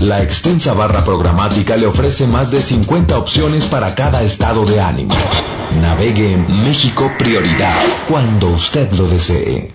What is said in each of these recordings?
La extensa barra programática le ofrece más de 50 opciones para cada estado de ánimo. Navegue en México Prioridad cuando usted lo desee.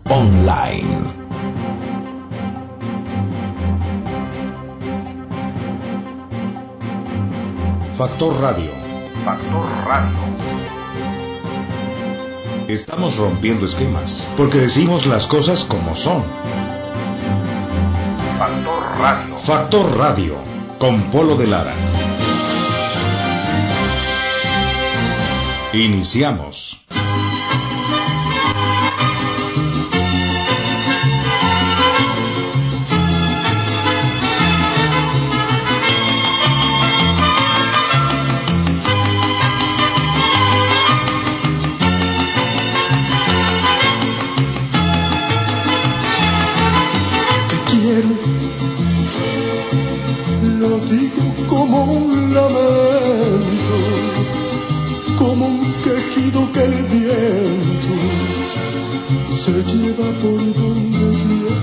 online. Factor Radio. Factor Radio. Estamos rompiendo esquemas porque decimos las cosas como son. Factor Radio. Factor Radio con Polo de Lara. Iniciamos. Como un lamento, como un quejido que el viento se lleva por donde viene.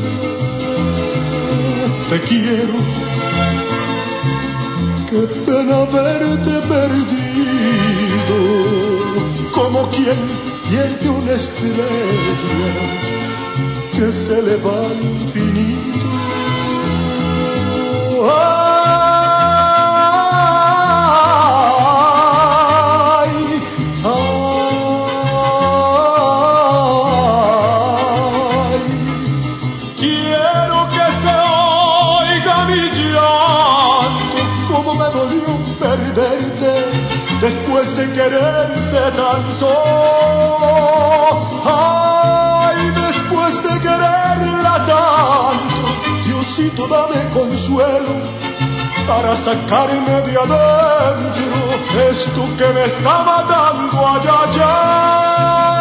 Te quiero, qué pena verte perdido, como quien pierde una estrella que se le va al infinito. Ay, Diosito dame consuelo para sacarme de adentro esto que me está matando allá allá.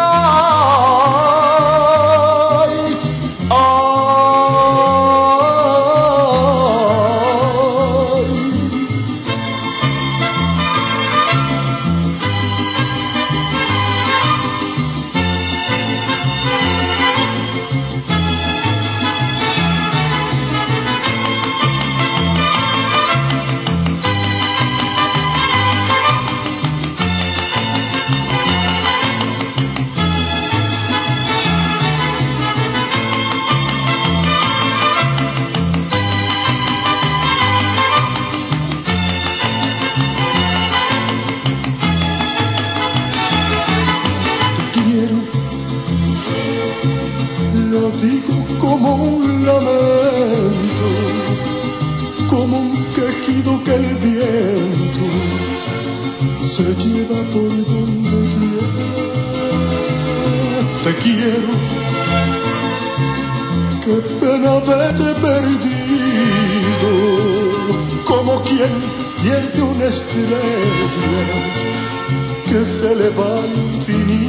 Quien pierde una estrella que se le va al infinito.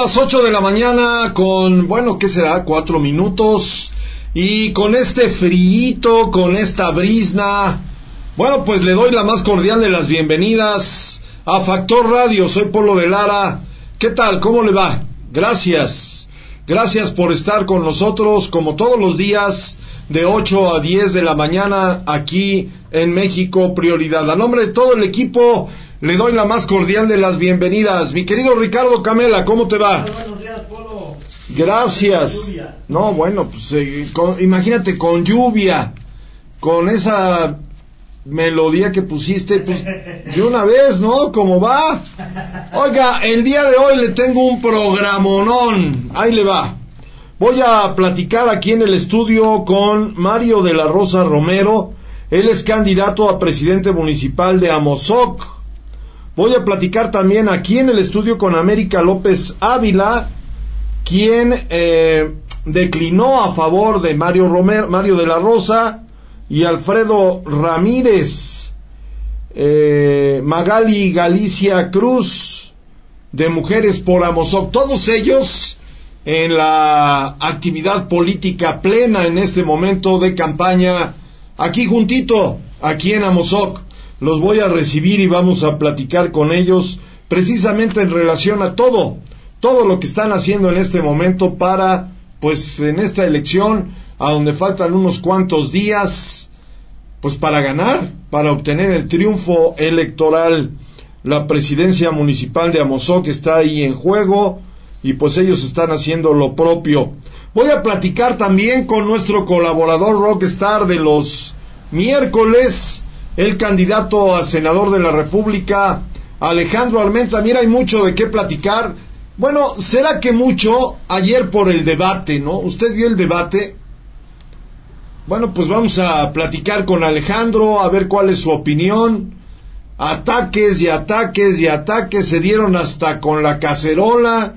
Las 8 de la mañana con, bueno, ¿qué será? Cuatro minutos. Y con este frío, con esta brisna, bueno, pues le doy la más cordial de las bienvenidas a Factor Radio. Soy Polo de Lara. ¿Qué tal? ¿Cómo le va? Gracias. Gracias por estar con nosotros como todos los días de 8 a 10 de la mañana aquí en México Prioridad. A nombre de todo el equipo le doy la más cordial de las bienvenidas. Mi querido Ricardo Camela, ¿cómo te va? Buenos días, Polo. Gracias. No, bueno, pues eh, con- imagínate con lluvia, con esa melodía que pusiste, pues de una vez, ¿no? ¿Cómo va? Oiga, el día de hoy le tengo un programonón. Ahí le va. Voy a platicar aquí en el estudio con Mario de la Rosa Romero. Él es candidato a presidente municipal de Amozoc. Voy a platicar también aquí en el estudio con América López Ávila, quien eh, declinó a favor de Mario, Romero, Mario de la Rosa y Alfredo Ramírez, eh, Magali Galicia Cruz, de Mujeres por Amozoc. Todos ellos en la actividad política plena en este momento de campaña, aquí juntito, aquí en Amozoc. Los voy a recibir y vamos a platicar con ellos precisamente en relación a todo, todo lo que están haciendo en este momento para, pues en esta elección, a donde faltan unos cuantos días, pues para ganar, para obtener el triunfo electoral. La presidencia municipal de Amozoc está ahí en juego y pues ellos están haciendo lo propio. Voy a platicar también con nuestro colaborador rockstar de los miércoles, el candidato a senador de la República, Alejandro Armenta. Mira, hay mucho de qué platicar. Bueno, será que mucho ayer por el debate, ¿no? ¿Usted vio el debate? Bueno, pues vamos a platicar con Alejandro, a ver cuál es su opinión. Ataques y ataques y ataques se dieron hasta con la cacerola.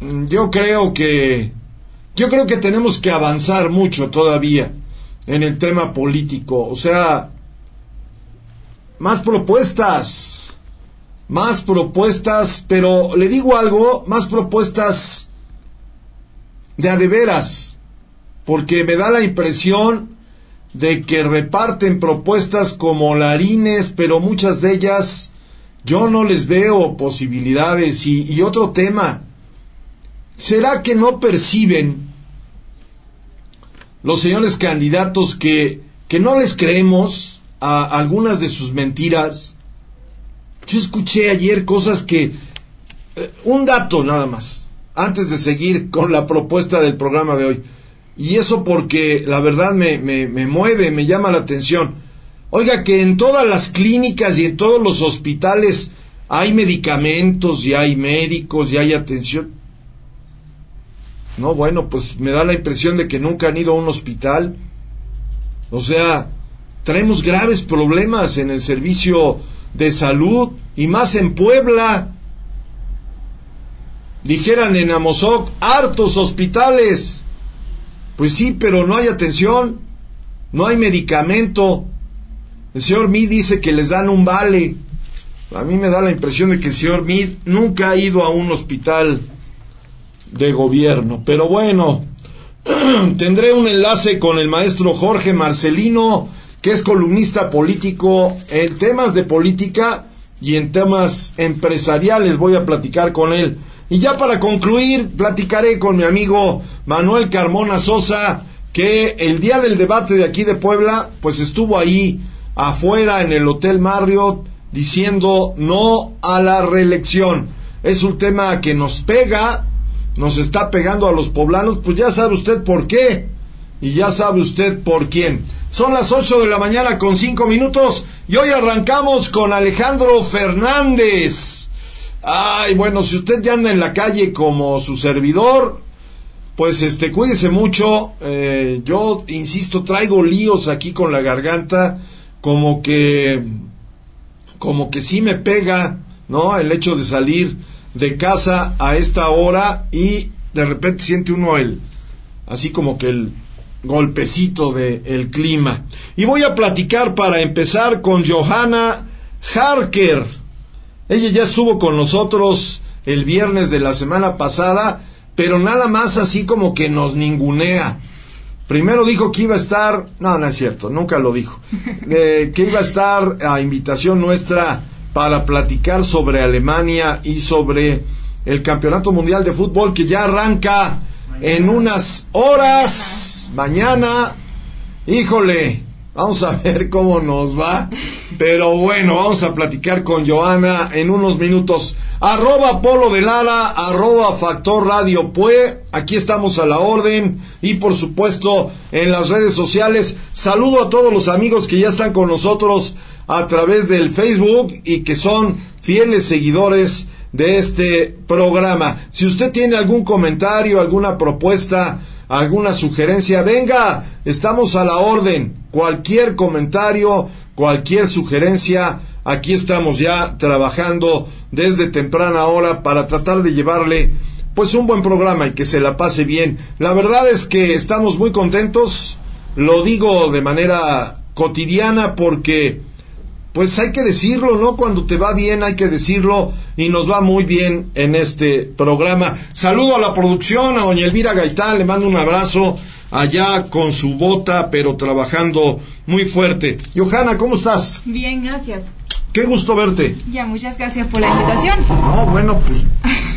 Mm, Yo creo que yo creo que tenemos que avanzar mucho todavía en el tema político, o sea, más propuestas, más propuestas, pero le digo algo, más propuestas de a de veras, porque me da la impresión de que reparten propuestas como larines, pero muchas de ellas yo no les veo posibilidades. Y, y otro tema, ¿será que no perciben los señores candidatos que, que no les creemos a algunas de sus mentiras? Yo escuché ayer cosas que... eh, un dato nada más, antes de seguir con la propuesta del programa de hoy. Y eso porque la verdad me, me, me mueve, me llama la atención. Oiga, que en todas las clínicas y en todos los hospitales hay medicamentos y hay médicos y hay atención. No, bueno, pues me da la impresión de que nunca han ido a un hospital. O sea, traemos graves problemas en el servicio de salud y más en Puebla. Dijeran en Amozoc, hartos hospitales. Pues sí, pero no hay atención, no hay medicamento. El señor Meade dice que les dan un vale. A mí me da la impresión de que el señor Meade nunca ha ido a un hospital de gobierno. Pero bueno, tendré un enlace con el maestro Jorge Marcelino, que es columnista político en temas de política y en temas empresariales. Voy a platicar con él. Y ya para concluir, platicaré con mi amigo Manuel Carmona Sosa, que el día del debate de aquí de Puebla, pues estuvo ahí afuera en el Hotel Marriott diciendo no a la reelección. Es un tema que nos pega, nos está pegando a los poblanos, pues ya sabe usted por qué y ya sabe usted por quién. Son las 8 de la mañana con 5 minutos y hoy arrancamos con Alejandro Fernández. Ay, bueno, si usted ya anda en la calle como su servidor, pues este, cuídese mucho. Eh, yo insisto, traigo líos aquí con la garganta, como que, como que sí me pega, ¿no? El hecho de salir de casa a esta hora y de repente siente uno el, así como que el golpecito del el clima. Y voy a platicar para empezar con Johanna Harker. Ella ya estuvo con nosotros el viernes de la semana pasada, pero nada más así como que nos ningunea. Primero dijo que iba a estar, no, no es cierto, nunca lo dijo, eh, que iba a estar a invitación nuestra para platicar sobre Alemania y sobre el Campeonato Mundial de Fútbol que ya arranca en unas horas. Mañana, híjole, vamos a ver cómo nos va. Pero bueno, vamos a platicar con Joana en unos minutos. Arroba Polo de Lara, arroba Factor Radio Pue. Aquí estamos a la orden. Y por supuesto en las redes sociales. Saludo a todos los amigos que ya están con nosotros a través del Facebook y que son fieles seguidores de este programa. Si usted tiene algún comentario, alguna propuesta, alguna sugerencia, venga, estamos a la orden. Cualquier comentario, cualquier sugerencia, aquí estamos ya trabajando desde temprana hora para tratar de llevarle pues un buen programa y que se la pase bien. La verdad es que estamos muy contentos, lo digo de manera cotidiana porque pues hay que decirlo, ¿no? Cuando te va bien hay que decirlo y nos va muy bien en este programa. Saludo a la producción, a doña Elvira Gaitán, le mando un abrazo allá con su bota, pero trabajando muy fuerte. Johanna, ¿cómo estás? Bien, gracias. Qué gusto verte. Ya, muchas gracias por la invitación. No, bueno, pues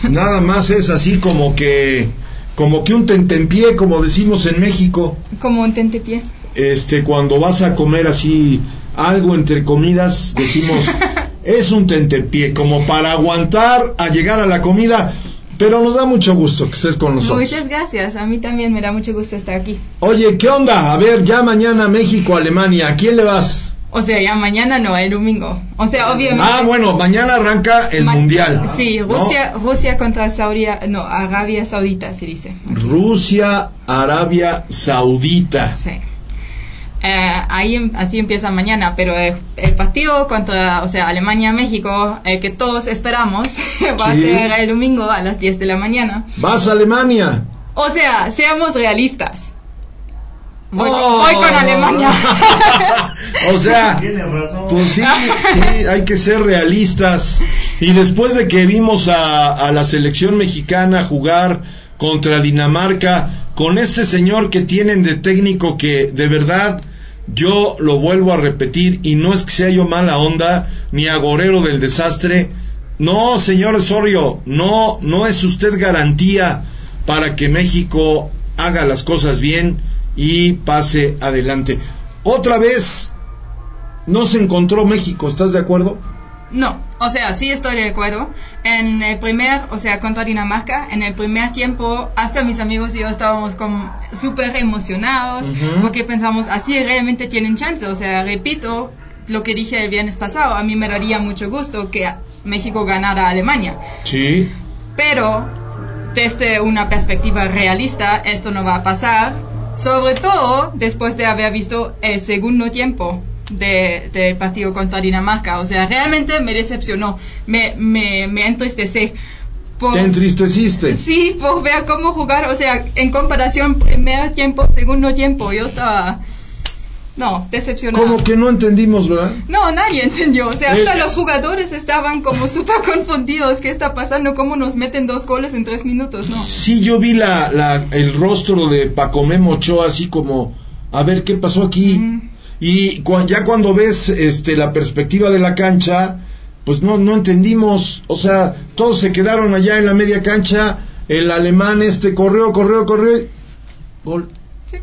nada más es así como que como que un tentempié, como decimos en México. Como un tentepié. Este, cuando vas a comer así algo entre comidas, decimos, es un tentepié, como para aguantar a llegar a la comida, pero nos da mucho gusto que estés con nosotros. Muchas gracias, a mí también me da mucho gusto estar aquí. Oye, ¿qué onda? A ver, ya mañana México, Alemania, ¿a quién le vas? O sea, ya mañana no, el domingo. O sea, obviamente. Ah, bueno, mañana arranca el Ma- Mundial. Sí, ¿no? Rusia, Rusia contra Saudi, no, Arabia Saudita se dice. Rusia, Arabia Saudita. Sí. Eh, ahí em- así empieza mañana, pero eh, el partido contra, o sea, Alemania-México, el que todos esperamos, va a ser el domingo a las 10 de la mañana. ¿Vas a Alemania? O sea, seamos realistas. Voy, Oh. voy con Alemania. o sea, pues sí, sí, hay que ser realistas. Y después de que vimos a, a la selección mexicana jugar contra Dinamarca, con este señor que tienen de técnico que de verdad yo lo vuelvo a repetir y no es que sea yo mala onda ni agorero del desastre. No, señor Osorio, no, no es usted garantía para que México haga las cosas bien y pase adelante. Otra vez no se encontró México, ¿estás de acuerdo? No, o sea, sí estoy de acuerdo. En el primer, o sea, contra Dinamarca, en el primer tiempo, hasta mis amigos y yo estábamos como súper emocionados porque pensamos, así realmente tienen chance. O sea, repito lo que dije el viernes pasado, a mí me daría mucho gusto que México ganara a Alemania. Sí. Pero desde una perspectiva realista, esto no va a pasar, sobre todo después de haber visto el segundo tiempo de- del partido contra Dinamarca. O sea, realmente me decepcionó, me, me, me entristecé. Por, Te entristeciste. sí, por ver cómo jugar, o sea, en comparación primer tiempo, segundo tiempo, yo estaba, no, decepcionado. Como que no entendimos, ¿verdad? No, nadie entendió. O sea, hasta Eh, los jugadores estaban como súper confundidos. ¿Qué está pasando? ¿Cómo nos meten dos goles en tres minutos? No. Sí, yo vi la, la, el rostro de Pacomé Ochoa así como, a ver, ¿qué pasó aquí? Mm. Y ya cuando ves este, la perspectiva de la cancha, pues no, no entendimos. O sea, todos se quedaron allá en la media cancha. El alemán este corrió, corrió, corrió. Gol. Sí.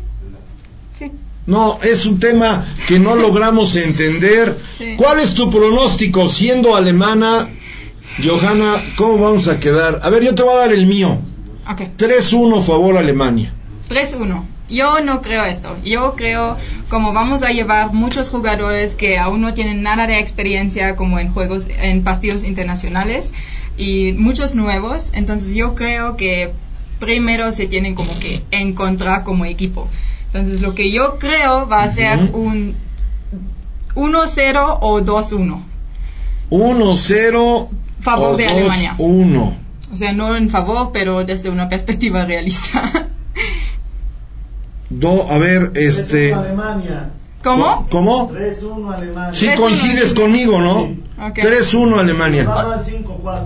Sí. No, es un tema que no logramos entender. Sí. ¿Cuál es tu pronóstico siendo alemana? Johanna, ¿cómo vamos a quedar? A ver, yo te voy a dar el mío. Ok. 3-1 favor Alemania. 3-1. Yo no creo esto. Yo creo como vamos a llevar muchos jugadores que aún no tienen nada de experiencia como en juegos, en partidos internacionales y muchos nuevos. Entonces yo creo que primero se tienen como que encontrar como equipo. Entonces lo que yo creo va a ser Ujú. un 1-0 o 2-1. 1-0 Favor o de Alemania. 2-1. O sea, no en favor, pero desde una perspectiva realista. Do- a ver, este... Alemania. ¿Cómo? ¿Cómo? 3-1 Alemania. Sí 3-1 coincides conmigo, ¿no? Ok. 3-1 Alemania. Va al 5-4.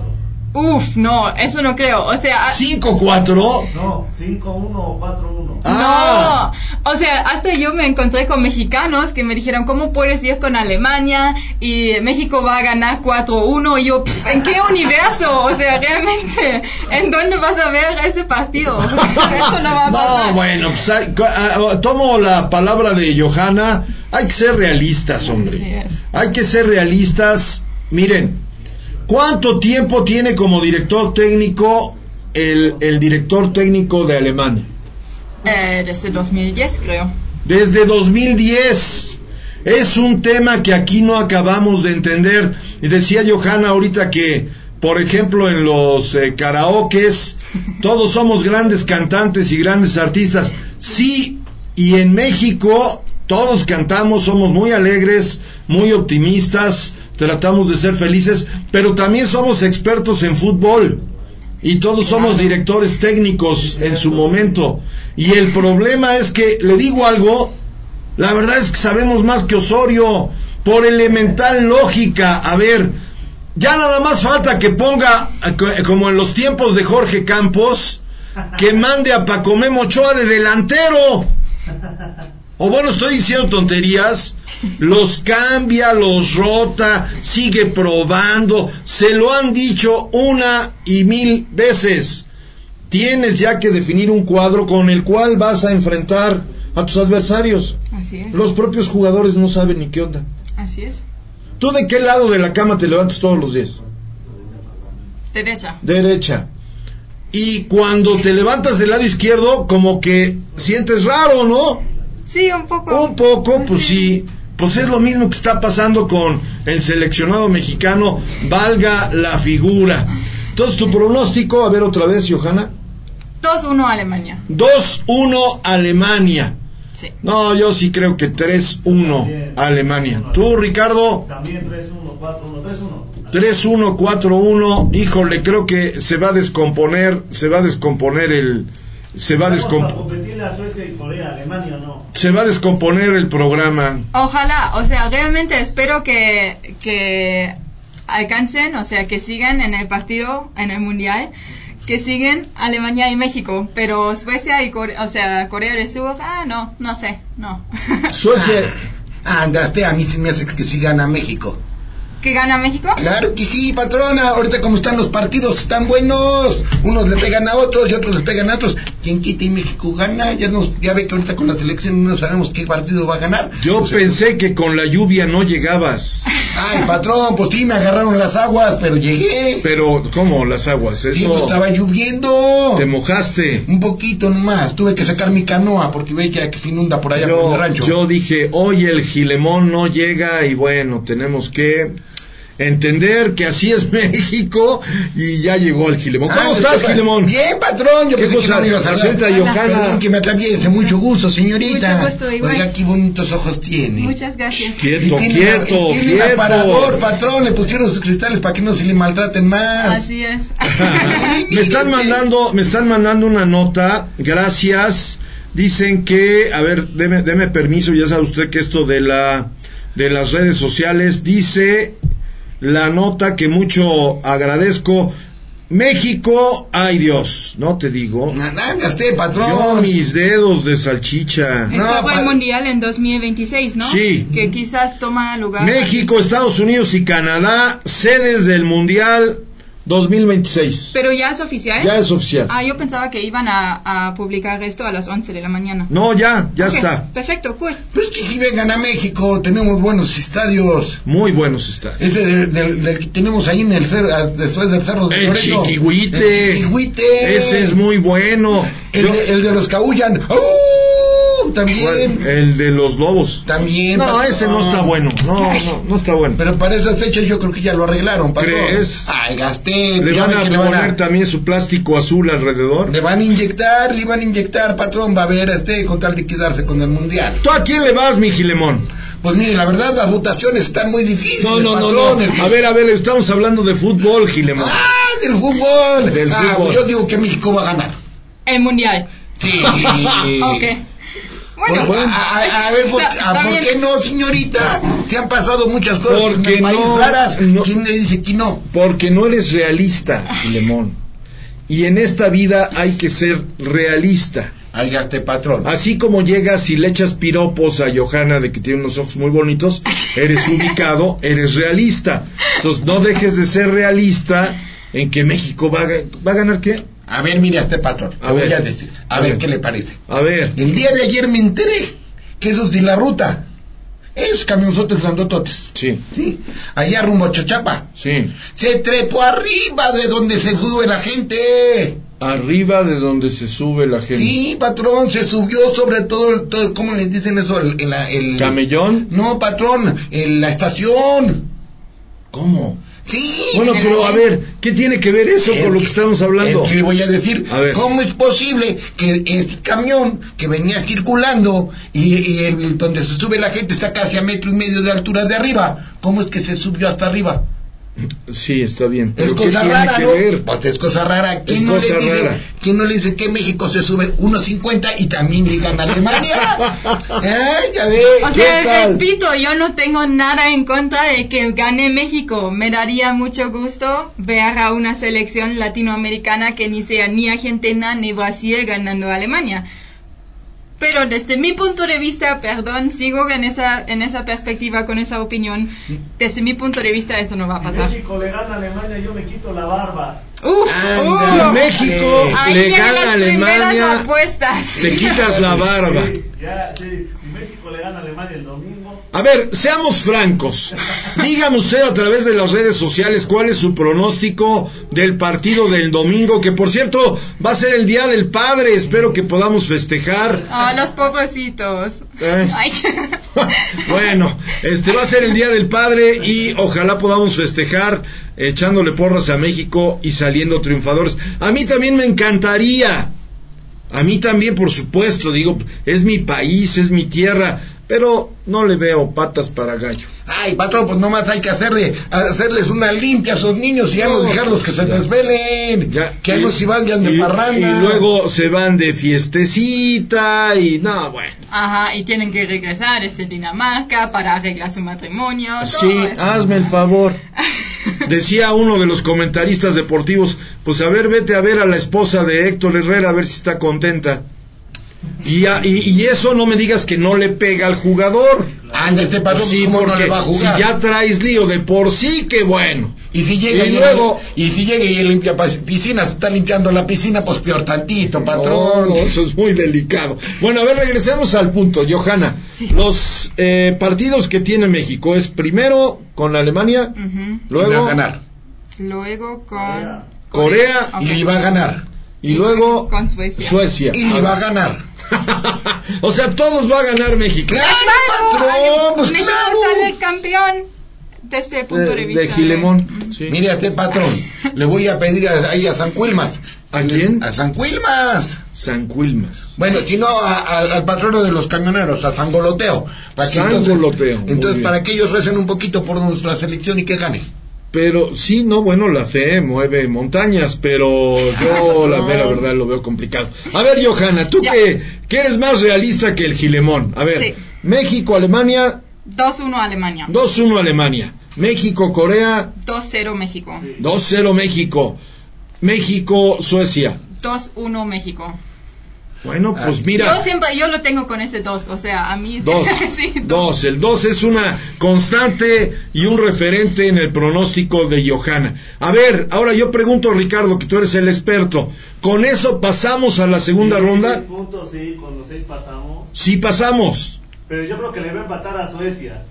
Uf, no, eso no creo. O sea, 5-4. No, 5-1 o 4-1. Ah. No, o sea, hasta yo me encontré con mexicanos que me dijeron, ¿cómo puedes ir con Alemania? Y México va a ganar 4-1. Y yo, "Pff, ¿en qué universo? O sea, realmente, ¿en dónde vas a ver ese partido? Eso no va a pasar. No, bueno, pues hay- ah, tomo la palabra de Johanna. Hay que ser realistas, hombre. Así es. Hay que ser realistas. Miren, ¿cuánto tiempo tiene como director técnico el, el director técnico de Alemania? Eh, desde 2010, creo. Desde 2010. Es un tema que aquí no acabamos de entender. Y decía Johanna ahorita que, por ejemplo, en los eh, karaokes, todos somos grandes cantantes y grandes artistas. Sí, y en México todos cantamos, somos muy alegres, muy optimistas, tratamos de ser felices, pero también somos expertos en fútbol y todos somos directores técnicos en su momento. Y el problema es que, le digo algo, la verdad es que sabemos más que Osorio, por elemental lógica. A ver, ya nada más falta que ponga, eh, co- como en los tiempos de Jorge Campos, que mande a Pacomé Ochoa de delantero. O bueno, estoy diciendo tonterías. Los cambia, los rota, sigue probando. Se lo han dicho una y mil veces. Tienes ya que definir un cuadro con el cual vas a enfrentar a tus adversarios. Así es. Los propios jugadores no saben ni qué onda. Así es. ¿Tú de qué lado de la cama te levantas todos los días? Derecha. Derecha. Y cuando te levantas del lado izquierdo, como que sientes raro, ¿no? Sí, un poco. Un poco, pues sí. Pues es lo mismo que está pasando con el seleccionado mexicano, valga la figura. Entonces, tu pronóstico, a ver otra vez, Johanna. 2-1 Alemania. 2-1 Alemania. Sí. No, yo sí creo que 3-1 Alemania. ¿Tú, Ricardo? También 3-1, 4-1, 3-1. 3-1, 4-1. Híjole, creo que se va a descomponer, se va a descomponer el... Se va a, ¿Vamos a a Suecia y Corea, Alemania o no? se va a descomponer el programa. Ojalá, o sea, realmente espero que, que alcancen, o sea, que sigan en el partido, en el mundial, que siguen Alemania y México, pero Suecia y Corea, o sea, Corea del Sur, ah, no, no sé, no. Suecia, Ah, Andaste, a mí sí me hace que sí gana México. ¿Que gana México? Claro que sí, patrona. Ahorita como están los partidos, están buenos. Unos le pegan a otros y otros le pegan a otros. ¿Quién quita y México gana? Ya nos, ya ve que ahorita con la selección no sabemos qué partido va a ganar. yo O sea, pensé que con la lluvia no llegabas. Ay, patrón, pues sí, me agarraron las aguas, pero llegué. Pero, ¿cómo las aguas? Sí, Eso... pues estaba lloviendo. Te mojaste. Un poquito nomás. Tuve que sacar mi canoa porque ve que, que se inunda por allá por el rancho. yo dije, oye, el Gilemón no llega y bueno, tenemos que entender que así es México y ya llegó el Gilemón. ¿Cómo Ah, estás, pues, Gilemón? Bien, patrón. Yo ¿Qué pensé que cosa? no me ibas a hablar. Johanna. Perdón que me atraviese. Mucho gusto, señorita. Mucho gusto, igual. Oiga, qué bonitos ojos tiene. Muchas gracias. Quieto, tiene, quieto, tiene un quieto. aparador, patrón. Le pusieron sus cristales para que no se le maltraten más. Así es. me están mandando, me están mandando una nota, gracias. Dicen que, a ver, deme, deme permiso, ya sabe usted que esto de la de las redes sociales dice la nota que mucho agradezco. México, ay Dios, no te digo. Andaste, Yo patrón. mis dedos de salchicha. Es No, sobre el mundial en 2026, ¿no? Sí. Que quizás toma lugar. México, Estados Unidos y Canadá, sedes del Mundial 2026. Pero ya es oficial. Ya es oficial. Ah, yo pensaba que iban a, a publicar esto a las 11 de la mañana. No, ya, ya Ok, está. Perfecto, cool. Pues que si vengan a México, tenemos buenos estadios. Muy buenos están. Ese del, del- del que tenemos ahí en el cerro, después del cerro de El Loreto. chiquihuite. El chiquihuite. Ese es muy bueno. El, Yo- de, el de los caullan. ¡Uh! También. el de los lobos. También. No, patrón. ese no está bueno. No, no, no está bueno. Pero para esas fechas yo creo que ya lo arreglaron, patrón. ¿Crees? Ay, gasté. Le van a van poner también su plástico azul alrededor. Le van a inyectar, le van a inyectar, patrón, va a ver este con tal de quedarse con el mundial. ¿Tú a quién le vas, mi Gilemón? Pues mire, la verdad las votaciones están muy difíciles, No, no, no, patrón. no. A ver, a ver, estamos hablando de fútbol, Gilemón. Ah, del fútbol. Del ah, fútbol. pues yo digo que México va a ganar. El mundial. Sí. Ok. Bueno, Por- a, a- a ver, ¿por, está- a- está ¿por bien. qué no, señorita? Se han pasado muchas cosas en Porque el país no, raras. no. ¿Quién le dice que no? Porque no eres realista, Filemón. Y en esta vida hay que ser realista. Ay, este patrón. Así como llegas y le echas piropos a Johanna de que tiene unos ojos muy bonitos, eres ubicado, eres realista. Entonces no dejes de ser realista en que México va a, ga- va a ganar qué? A ver, mire a este patrón. A le voy ver. a decir. A, A ver, ver. qué le parece. A ver, El día de ayer me enteré que esos de la ruta, esos camionzotes grandototes, sí, ¿sí? Allá rumbo a Chachapa, sí. se trepó arriba de donde se sube la gente. Arriba de donde se sube la gente. Sí, patrón, se subió sobre todo, el- todo ¿cómo le dicen eso? El, el- el- ¿Camellón? No, patrón, en la estación. ¿Cómo? Sí. Bueno, En pero a ver, ¿qué tiene que ver eso con lo que estamos hablando? Que le voy a decir, A ver. ¿cómo es posible que el camión que venía circulando y, y el, donde se sube la gente está casi a metro y medio de altura de arriba? ¿Cómo es que se subió hasta arriba? Sí, está bien. Es ¿Pero qué cosa tiene rara, que ¿no? ver? Pues es cosa rara. ¿Quién Es no cosa le dice, rara. ¿Quién no le dice que México se sube 1.50 y también le gana a Alemania? Ya ve. O ¿Qué sea, repito, yo no tengo nada en contra de que gane México. Me daría mucho gusto ver a una selección latinoamericana que ni sea ni Argentina ni Brasil ganando a Alemania. Pero desde mi punto de vista, perdón, sigo en esa, en esa perspectiva, con esa opinión. Desde mi punto de vista, eso no va a Si pasar. México le gana a Alemania, yo me quito la barba. Uf, Anda, uf. Si México Ahí le gana a Alemania, apuestas. te quitas la barba. Sí, ya, sí, si México le gana a Alemania el domingo, A ver, seamos francos. Dígame usted a través de las redes sociales cuál es su pronóstico del partido del domingo, que por cierto va a ser el Día del Padre. Espero que podamos festejar. Ah, los pobrecitos. Eh. Ay. Bueno, este va a ser el Día del Padre y ojalá podamos festejar echándole porras a México y saliendo triunfadores. A mí también me encantaría. A mí también, por supuesto, digo, es mi país, es mi tierra, pero no le veo patas para gallo. Ay, patrón, pues nomás hay que hacerle, hacerles una limpia a esos niños y ya no No, dejarlos que se ya. desvelen. Ya, que algo si vayan de y- parranda. Y luego se van de fiestecita y no, bueno. Ajá, y tienen que regresar desde Dinamarca para arreglar su matrimonio. todo Sí, eso. hazme el favor. Decía uno de los comentaristas deportivos, pues a ver, vete a ver a la esposa de Héctor Herrera a ver si está contenta. Y, a- y, y eso no me digas que no le pega al jugador. Anda, este patrón, Sí, ¿cómo no porque le va a si ya traes lío de por sí, que bueno. Y si llega Y y, luego- y si llega y limpia piscinas, está limpiando la piscina, pues peor tantito, patrón. No, no, eso es muy delicado. Bueno, a ver, regresemos al punto, Johanna. Los eh, partidos que tiene México es primero con Alemania. Y va luego a ganar. Luego con Corea. Y va a ganar. Y luego con Suecia. Suecia. Y va a ganar. o sea, todos va a ganar México. ¡Claro, Claro, patrón! Pues México claro. sale campeón desde el punto de, de, vista de Gilemón. sí. Mire a este patrón, le voy a pedir a- ahí a San Quilmas. ¿A quién? A San Quilmas. San Quilmas. Bueno, si no, a- a- al patrono de los camioneros, a San Goloteo. Para que entonces- Sangoloteo, muy Entonces, para que ellos recen un poquito por nuestra selección y que gane. Pero sí, no, bueno, la fe mueve montañas, pero yo la verdad lo veo complicado. A ver, Johanna, tú que, que eres más realista que el Gilemón. A ver, Sí. México, Alemania, 2-1 Alemania. 2-1 Alemania. México, Corea, 2-0 México. 2-0 México. México, Suecia. 2-1 México. Bueno, pues Ah. mira. Yo siempre, yo lo tengo con ese 2, o sea, a mí... Dos, sí, dos. El dos es una constante y un referente en el pronóstico de Johanna. A ver, ahora yo pregunto, Ricardo, que tú eres el experto. ¿Con eso pasamos a la segunda Sí, ronda? seis puntos, sí, con los seis pasamos. Sí pasamos. Pero yo creo que le va a empatar a Suecia.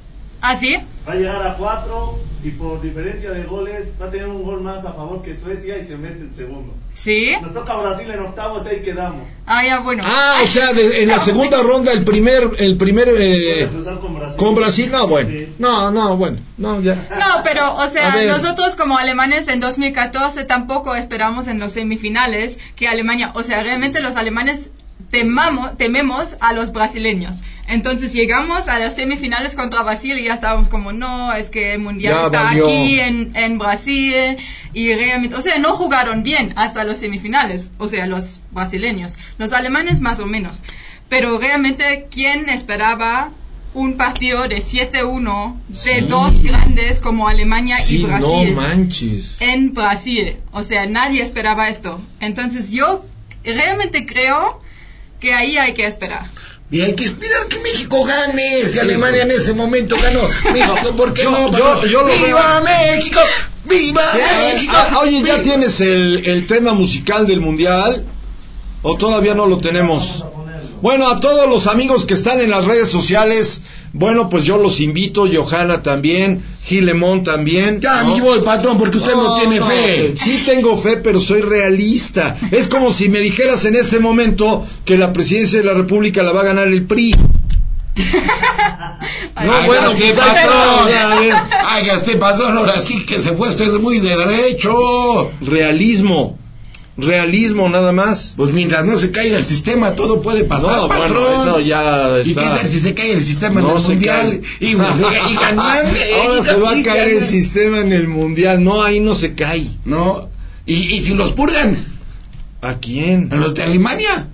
¿Ah, sí? Va a llegar a cuatro y por diferencia de goles va a tener un gol más a favor que Suecia y se mete en segundo. ¿Sí? Nos toca Brasil en octavos y ahí quedamos. Ah, ya, bueno. Ah, o sea, de- en la segunda ronda el primer, el primer eh, con Brasil. con Brasil, no, bueno, Sí. no, no, bueno, no, ya. No, pero, o sea, nosotros como alemanes en 2014 tampoco esperamos en los semifinales que Alemania, o sea, realmente los alemanes temamos, tememos a los brasileños. Entonces llegamos a las semifinales contra Brasil y ya estábamos como, no, es que el mundial Ya está valió. aquí en, en Brasil y realmente, o sea, no jugaron bien hasta los semifinales, o sea, los brasileños. Los alemanes más o menos. pero realmente, ¿quién esperaba un partido de 7-1 de Sí. dos grandes como Alemania Sí, y no Brasil? manches. en Brasil. O sea, nadie esperaba esto. Entonces yo realmente creo que ahí hay que esperar. Y hay que esperar que México gane. Si Alemania en ese momento ganó, México, ¿por qué Yo- no? yo- yo ¡Viva México! ¡Viva México! Ah, Oye, ¿ya tienes el, el tema musical del mundial? ¿O todavía no lo tenemos? Bueno, a todos los amigos que están en las redes sociales, bueno, pues yo los invito, Johanna también, Gilemón también. Ya, ¿no? mi voy, patrón, porque usted no, tiene fe. Sí tengo fe, pero soy realista. Es como si me dijeras en este momento que la presidencia de la República la va a ganar el PRI. No, Ay, bueno, gasté, pues patrón. ya, a ver. Ay, gasté, patrón, ahora sí que se fue usted muy de derecho. Realismo. Realismo nada más. Pues mientras no se caiga el sistema, todo puede pasar, No, patrón. bueno, eso ya ¿Y qué está. tal si se cae el sistema en el se mundial? cae. Y, y, y ganan, Ahora y- se va a caer el sistema en el mundial. No, ahí no se cae. No. Y, y si los purgan, ¿A quién? a los de Alemania.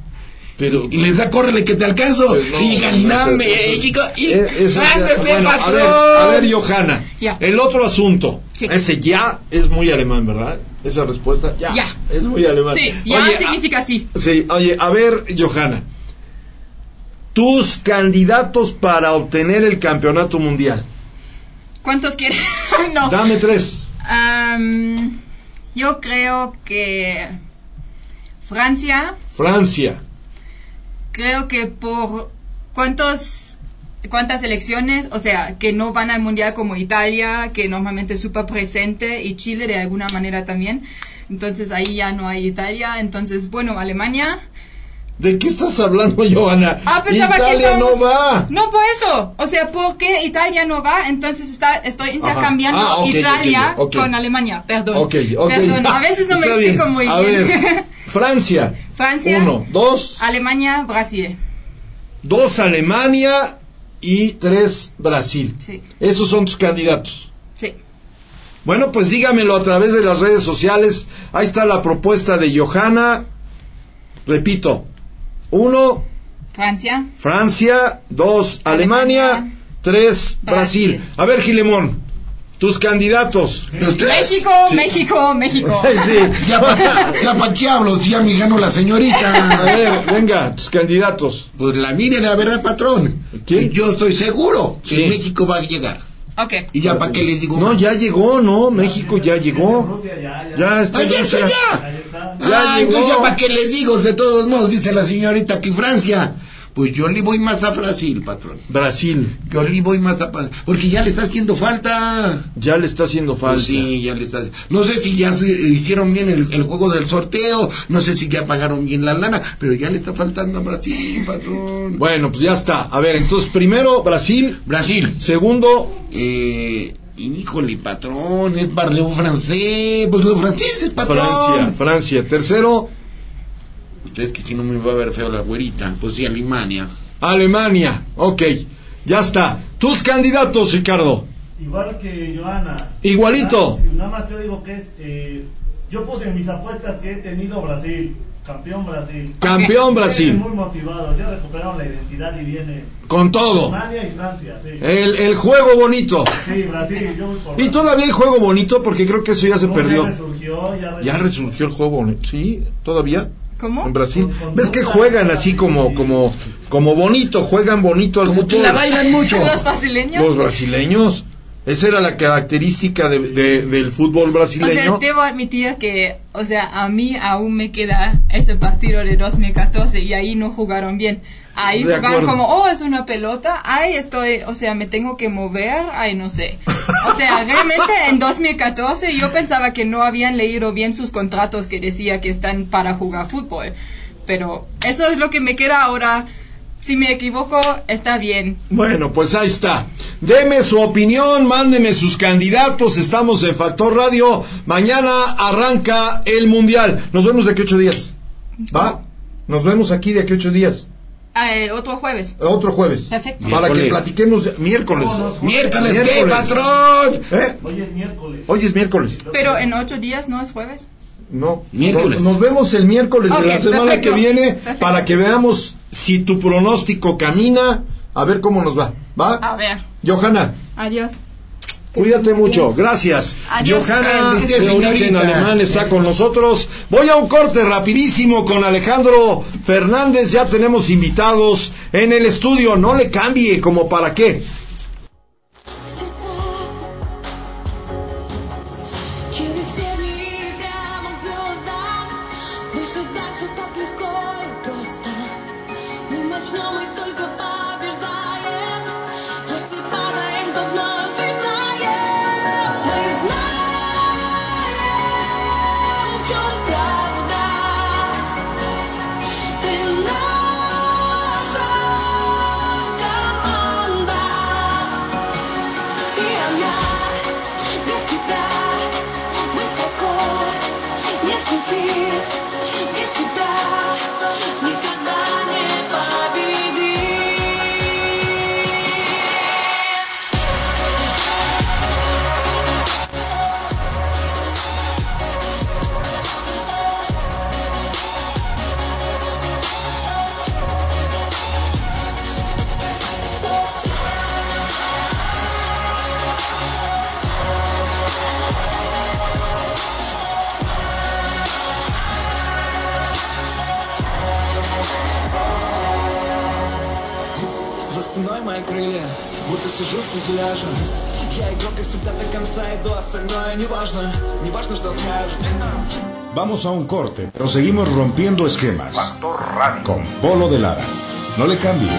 Pero Y les da córrele que te alcanzo. Pues no, y eso- México. Y Eh, ándese, bueno, a ver, a ver, Johanna. Ya. El otro asunto. Sí. Ese ya es muy alemán, ¿verdad? Esa respuesta. Ya. Ya. Es muy alemán. Sí, ya Oye, significa sí. a- sí, oye, a ver, Johanna. Tus candidatos para obtener el campeonato mundial. ¿Cuántos quieren? no. Dame tres. Yo creo que Francia, Francia. Creo que por cuántos cuántas elecciones, o sea, que no van al mundial como Italia, que normalmente es presente, y Chile de alguna manera también. Entonces ahí ya no hay Italia. Entonces, bueno, Alemania. ¿De qué estás hablando, Johanna? Ah, pensaba que Italia no va. No, por eso. O sea, porque Italia no va, entonces está, estoy intercambiando Ah, Italia con Alemania. Perdón. Perdón, a veces no me explico bien. muy A bien. ver, Francia. Francia. Uno, dos, Alemania, Brasil. dos Alemania y tres Brasil. Sí, Esos son tus candidatos. sí. Bueno, pues dígamelo a través de las redes sociales. Ahí está la propuesta de Johanna. Repito. Uno, Francia. Francia. Dos, Alemania. Alemania. Tres, Brasil. Brasil. A ver, Gilemón. Tus candidatos. Los tres. México, Sí. México, México. Sí. Ya para ya pa' qué hablo, si ya me ganó la A señorita. ver, venga, tus candidatos. Pues la mire la verdad, patrón. ¿Quién? Yo estoy seguro que Sí. México va a llegar. Ok. Y ya para qué les digo No, ya llegó, ¿no? México ya llegó. Rusia ya, ya. Ya está. ¡Ah, ya está ya! Ahí está. Ya ah, llegó. entonces ya para qué les digo, de todos modos, dice la señorita que Francia. Pues yo le voy más a Brasil, patrón. Brasil. Yo le voy más a... Porque ya le está haciendo falta. Ya le está haciendo falta. Pues sí, ya le está... No sé si ya se- hicieron bien el, el juego del sorteo, no sé si ya pagaron bien la lana, pero ya le está faltando a Brasil, patrón. Bueno, pues ya está. A ver, entonces primero Brasil, Brasil. segundo Eh... Híjole, patrón, es parleo francés, pues los franceses, patrón. Francia, Francia, tercero Ustedes que si no me va a ver feo la güerita, pues sí, Alemania. Alemania. Ok, ya está. Tus candidatos, Ricardo. Igual que Joana. Igualito. Nada más- Nada más que yo digo que es. eh, yo puse en mis apuestas que he tenido Brasil. Campeón Brasil. Campeón Brasil. Muy motivados. Ya recuperaron la identidad y viene. Con todo. Alemania y Francia, sí. El, el juego bonito. Sí, Brasil. Yo voy por Y Brasil. todavía hay juego bonito porque creo que eso ya se No, perdió. Ya resurgió, ya resurgió. Ya resurgió el juego bonito. Sí, todavía. ¿Cómo? En Brasil. Con- con ¿Ves que juegan así como, como, como bonito? Juegan bonito al Como fútbol. la bailan mucho. Los brasileños. Los brasileños. Esa era la característica de- de- del fútbol O brasileño. sea, debo admitir que, o sea, a mí aún me queda ese partido de 2014 y ahí no jugaron bien. Ahí De jugaron acuerdo. como, oh, es una pelota, ay, estoy, o sea, me tengo que mover, ay, no sé. O sea, realmente en 2014 yo pensaba que no habían leído bien sus contratos que decía que están para jugar fútbol. Pero eso es lo que me queda ahora. Si me equivoco, está bien. Bueno, pues ahí está. Deme su opinión, mándeme sus candidatos. Estamos en Factor Radio. Mañana arranca el Mundial. Nos vemos de aquí ocho días. ¿Va? Nos vemos aquí de aquí ocho días. Ah, el otro jueves. Otro jueves. Perfecto. Para que platiquemos miércoles. No, no, Miércoles, ¿qué, Miércoles. patrón? ¿Eh? Hoy es miércoles. Hoy es miércoles. Pero en ocho días no es jueves. No. Miércoles. Nos, nos vemos el miércoles de la semana perfecto. que viene Perfecto. para que veamos si tu pronóstico camina, a ver cómo nos va. ¿Va? A ver. Johanna. Adiós. Cuídate mucho, gracias. Adiós. Johanna, señorita en alemán, está con nosotros. Voy a un corte rapidísimo con Alejandro Fernández. Ya tenemos invitados en el estudio. No le cambie, como para qué. Мы начнем и Vamos a un corte, pero seguimos rompiendo esquemas. Con Polo de Lara. No le cambie.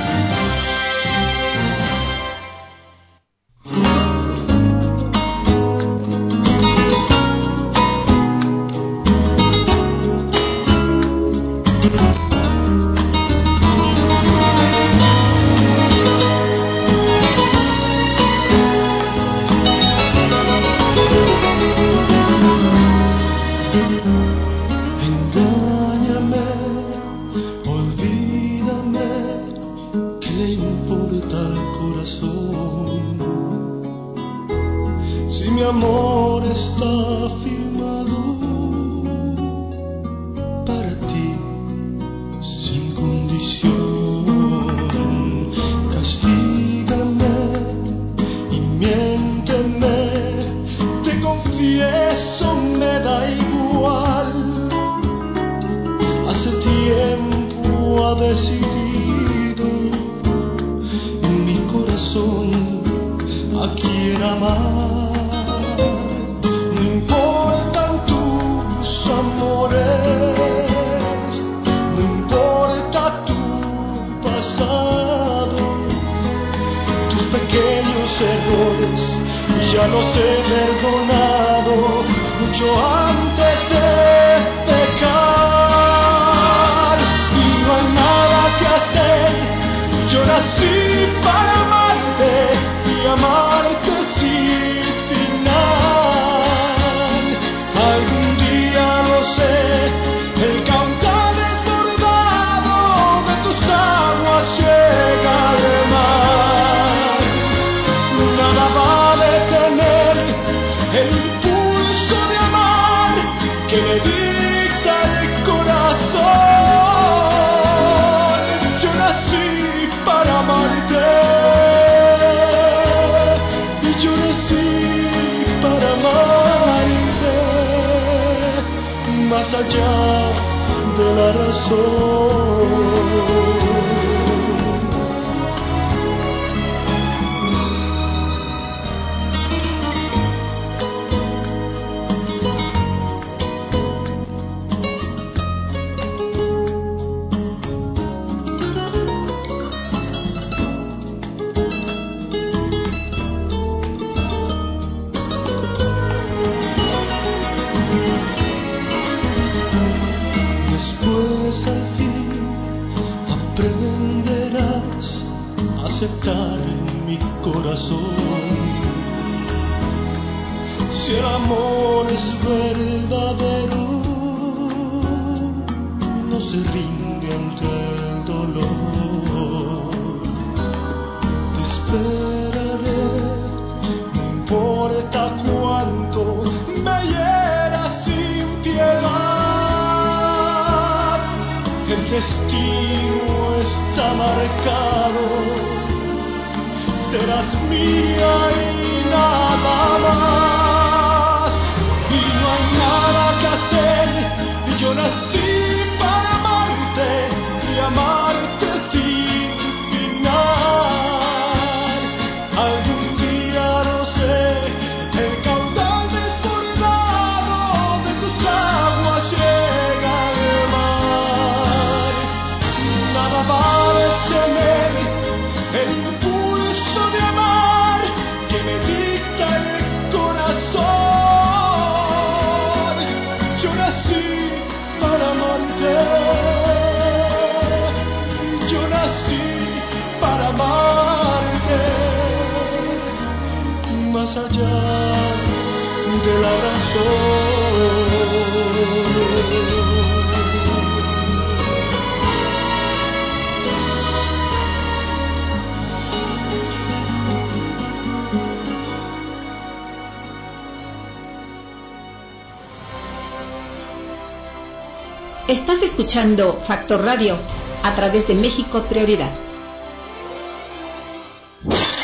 Escuchando Factor Radio a través de México Prioridad.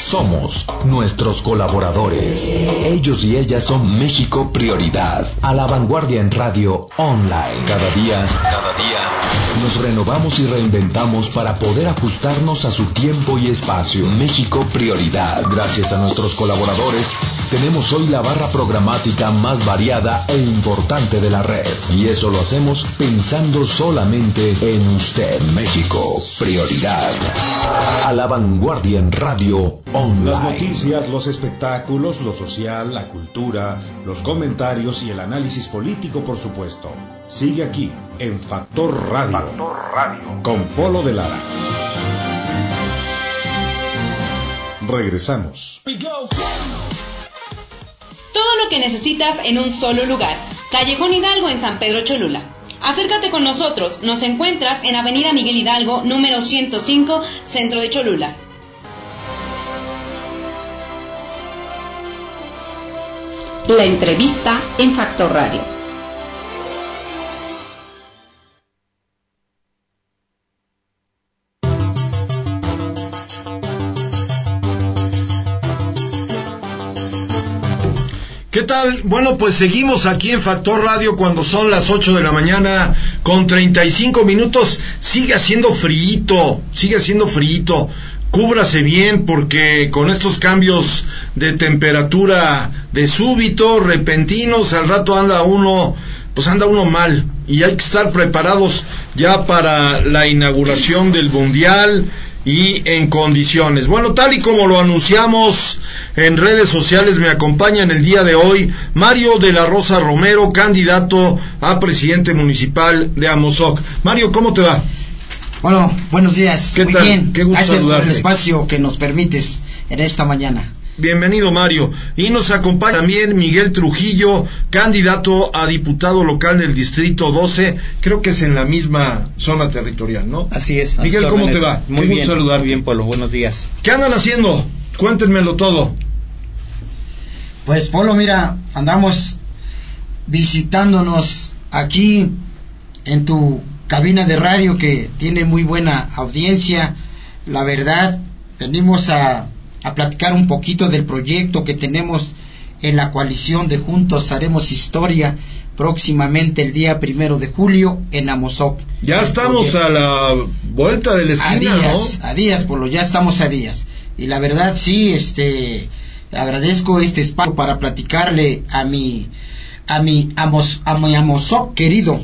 Somos nuestros colaboradores. Ellos y ellas son México Prioridad. A la vanguardia en radio online. Cada día, cada día, nos renovamos y reinventamos para poder ajustarnos a su tiempo y espacio. México Prioridad. Gracias a nuestros colaboradores, tenemos hoy la barra programática más variada e importante de la red. Y eso lo hacemos pensando solamente en usted. México Prioridad. A la vanguardia en radio online. Las noticias, los espectáculos, lo social, la cultura, los comentarios y el análisis político, por supuesto. Sigue aquí en Factor Radio. Factor Radio. Con Polo de Lara. Regresamos. Todo lo que necesitas en un solo lugar. Callejón Hidalgo en San Pedro Cholula. Acércate con nosotros. Nos encuentras en Avenida Miguel Hidalgo, número 105, Centro de Cholula. La entrevista en Factor Radio. ¿Qué tal? Bueno, pues seguimos aquí en Factor Radio cuando son las 8 de la mañana con 35 minutos. Sigue haciendo frío, sigue haciendo frío. Cúbrase bien porque con estos cambios de temperatura de súbito, repentinos, al rato anda uno, pues anda uno mal. Y hay que estar preparados ya para la inauguración del Mundial y en condiciones. Bueno, tal y como lo anunciamos en redes sociales, me acompaña en el día de hoy Mario de la Rosa Romero, candidato a presidente municipal de Amozoc. Mario, ¿cómo te va? Bueno, buenos días. ¿Qué Muy tal? bien. Qué gusto Gracias por saludarte. el espacio que nos permites en esta mañana. Bienvenido Mario. Y nos acompaña también Miguel Trujillo, candidato a diputado local del Distrito 12, creo que es en la misma zona territorial, ¿no? Así es. Miguel, ¿cómo te va? Muy Qué bien, saludarte. Muy bien, Polo. Buenos días. ¿Qué andan haciendo? Cuéntenmelo todo. Pues Polo, mira, andamos visitándonos aquí en tu cabina de radio que tiene muy buena audiencia. La verdad, venimos a, a platicar un poquito del proyecto que tenemos en la coalición de Juntos Haremos Historia próximamente el día primero de julio en Amozoc. Ya estamos a la vuelta de la a esquina, días, ¿no? a días, Polo, ya estamos a días. Y la verdad sí, este, agradezco este espacio para platicarle a mi, a mi, amos, a mi Amozoc querido,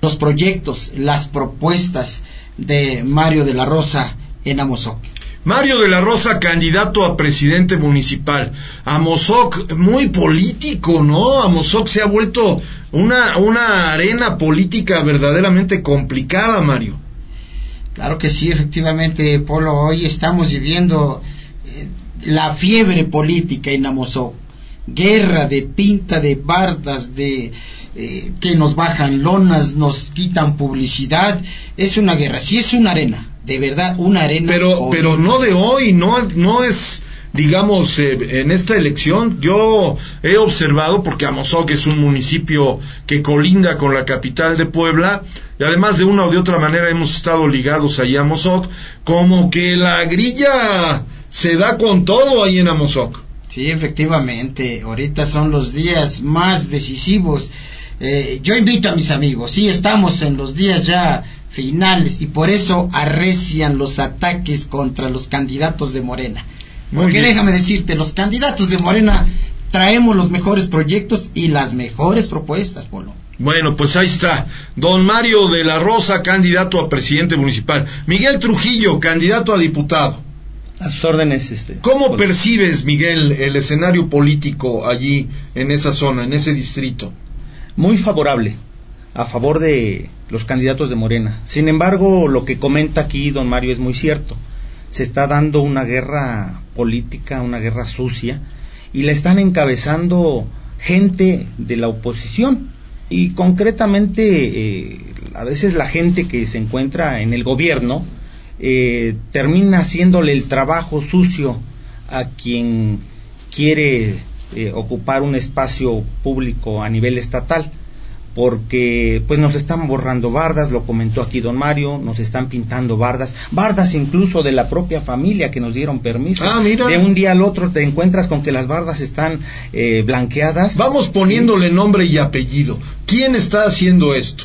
los proyectos, las propuestas de Mario de la Rosa en Amozoc. Mario de la Rosa, candidato a presidente municipal. Amozoc, muy político, ¿no? Amozoc se ha vuelto una, una arena política verdaderamente complicada, Mario. Claro que sí, efectivamente, Polo, hoy estamos viviendo eh, la fiebre política en Amozoc. Guerra de pinta, de bardas, de eh, que nos bajan lonas, nos quitan publicidad. Es una guerra, sí es una arena, de verdad, una arena. Pero, pero no de hoy, no, no es digamos, eh, en esta elección. Yo he observado, porque Amozoc es un municipio que colinda con la capital de Puebla, y además de una o de otra manera hemos estado ligados ahí a Amozoc, como que la grilla se da con todo ahí en Amozoc. Sí, efectivamente, ahorita son los días más decisivos. Eh, yo invito a mis amigos, sí, estamos en los días ya finales y por eso arrecian los ataques contra los candidatos de Morena. Muy Porque bien. déjame decirte, los candidatos de Morena traemos los mejores proyectos y las mejores propuestas, Polo. Bueno, pues ahí está. Don Mario de la Rosa, candidato a presidente municipal. Miguel Trujillo, candidato a diputado. A sus órdenes, este. ¿Cómo percibes, Miguel, el escenario político allí, en esa zona, en ese distrito? Muy favorable, a favor de los candidatos de Morena. Sin embargo, lo que comenta aquí don Mario es muy cierto. Se está dando una guerra política, una guerra sucia, y la están encabezando gente de la oposición. Y concretamente, eh, a veces la gente que se encuentra en el gobierno eh, termina haciéndole el trabajo sucio a quien quiere eh, ocupar un espacio público a nivel estatal porque pues nos están borrando bardas, lo comentó aquí don Mario, nos están pintando bardas, bardas incluso de la propia familia que nos dieron permiso. Ah, mira. De un día al otro te encuentras con que las bardas están eh, blanqueadas. Vamos poniéndole nombre y apellido. ¿Quién está haciendo esto?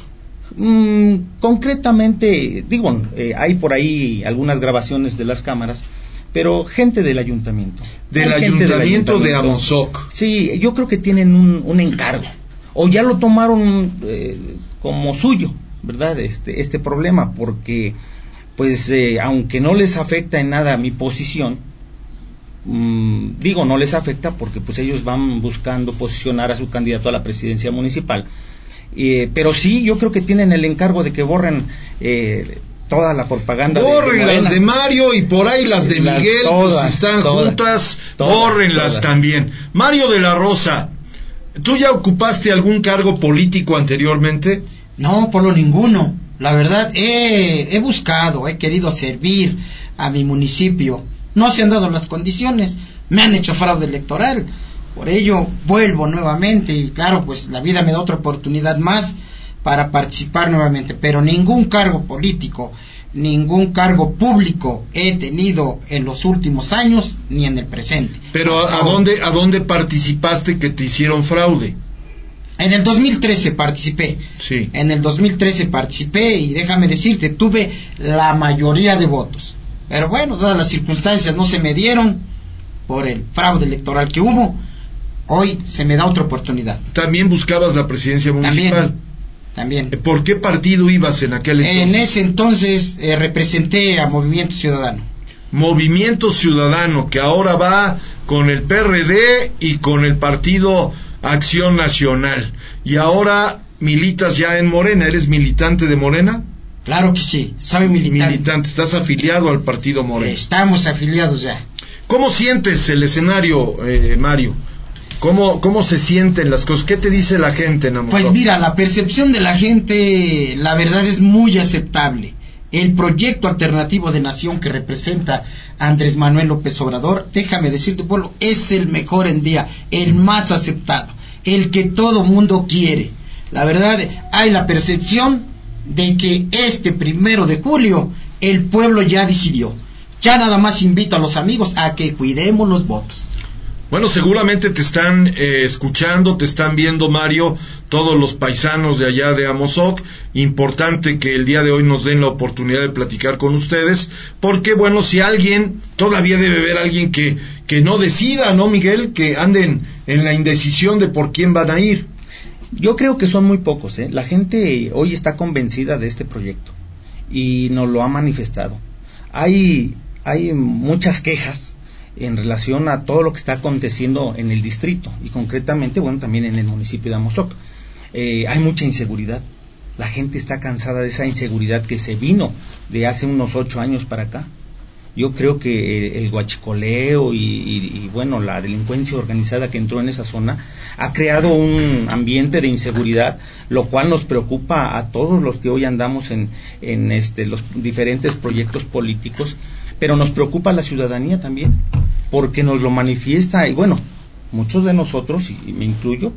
Mm, concretamente, digo, eh, hay por ahí algunas grabaciones de las cámaras, pero gente del ayuntamiento. Del gente ayuntamiento de Amozoc. Sí, yo creo que tienen un, un encargo, o ya lo tomaron eh, como suyo, ¿verdad? Este, este problema, porque, pues, eh, aunque no les afecta en nada mi posición, mm, digo, no les afecta porque pues ellos van buscando posicionar a su candidato a la presidencia municipal. Eh, pero sí, yo creo que tienen el encargo de que borren eh, toda la propaganda. de- de Borren las de Mario y por ahí las de Las- Miguel, todas, pues están todas, juntas, todas, bórrenlas también. Mario de la Rosa, ¿tú ya ocupaste algún cargo político anteriormente? No, por lo ninguno. La verdad, he, he buscado, he querido servir a mi municipio. No se han dado las condiciones. Me han hecho fraude electoral. Por ello, vuelvo nuevamente y claro, pues la vida me da otra oportunidad más para participar nuevamente. Pero ningún cargo político, ningún cargo público he tenido en los últimos años ni en el presente. Pero ¿a, a dónde, ¿a dónde participaste que te hicieron fraude? En el 2013 participé. Sí. En el 2013 participé y déjame decirte, tuve la mayoría de votos. Pero bueno, dadas las circunstancias no se me dieron por el fraude electoral que hubo. Hoy se me da otra oportunidad. También buscabas la presidencia municipal. También. ¿Por qué partido ibas en aquel entonces? En ese entonces eh, representé a Movimiento Ciudadano. Movimiento Ciudadano, que ahora va con el PRD y con el Partido Acción Nacional. Y ahora militas ya en Morena. ¿Eres militante de Morena? Claro que sí, soy militante. Militante, estás afiliado al Partido Morena. Estamos afiliados ya. ¿Cómo sientes el escenario, eh, Mario? ¿Cómo, ¿Cómo se sienten las cosas? ¿Qué te dice la gente en Amozoc? Pues mira, la percepción de la gente, la verdad es muy aceptable. El proyecto alternativo de nación que representa Andrés Manuel López Obrador, déjame decirte, pueblo, es el mejor en día, el más aceptado, el que todo mundo quiere. La verdad, hay la percepción de que este primero de julio el pueblo ya decidió. Ya nada más invito a los amigos a que cuidemos los votos. Bueno, seguramente te están eh, escuchando, te están viendo, Mario, todos los paisanos de allá de Amozoc. Importante que el día de hoy nos den la oportunidad de platicar con ustedes, porque bueno, si alguien, todavía debe haber alguien que, que no decida, ¿no, Miguel? Que anden en la indecisión de por quién van a ir. Yo creo que son muy pocos. ¿eh? La gente hoy está convencida de este proyecto y nos lo ha manifestado. Hay, hay muchas quejas en relación a todo lo que está aconteciendo en el distrito y concretamente, bueno, también en el municipio de Amozoc. Eh, hay mucha inseguridad. La gente está cansada de esa inseguridad que se vino de hace unos ocho años para acá. Yo creo que eh, el guachicoleo y, y, bueno, la delincuencia organizada que entró en esa zona ha creado un ambiente de inseguridad, lo cual nos preocupa a todos los que hoy andamos en, en este, los diferentes proyectos políticos, pero nos preocupa la ciudadanía también. porque nos lo manifiesta y bueno, muchos de nosotros, y me incluyo,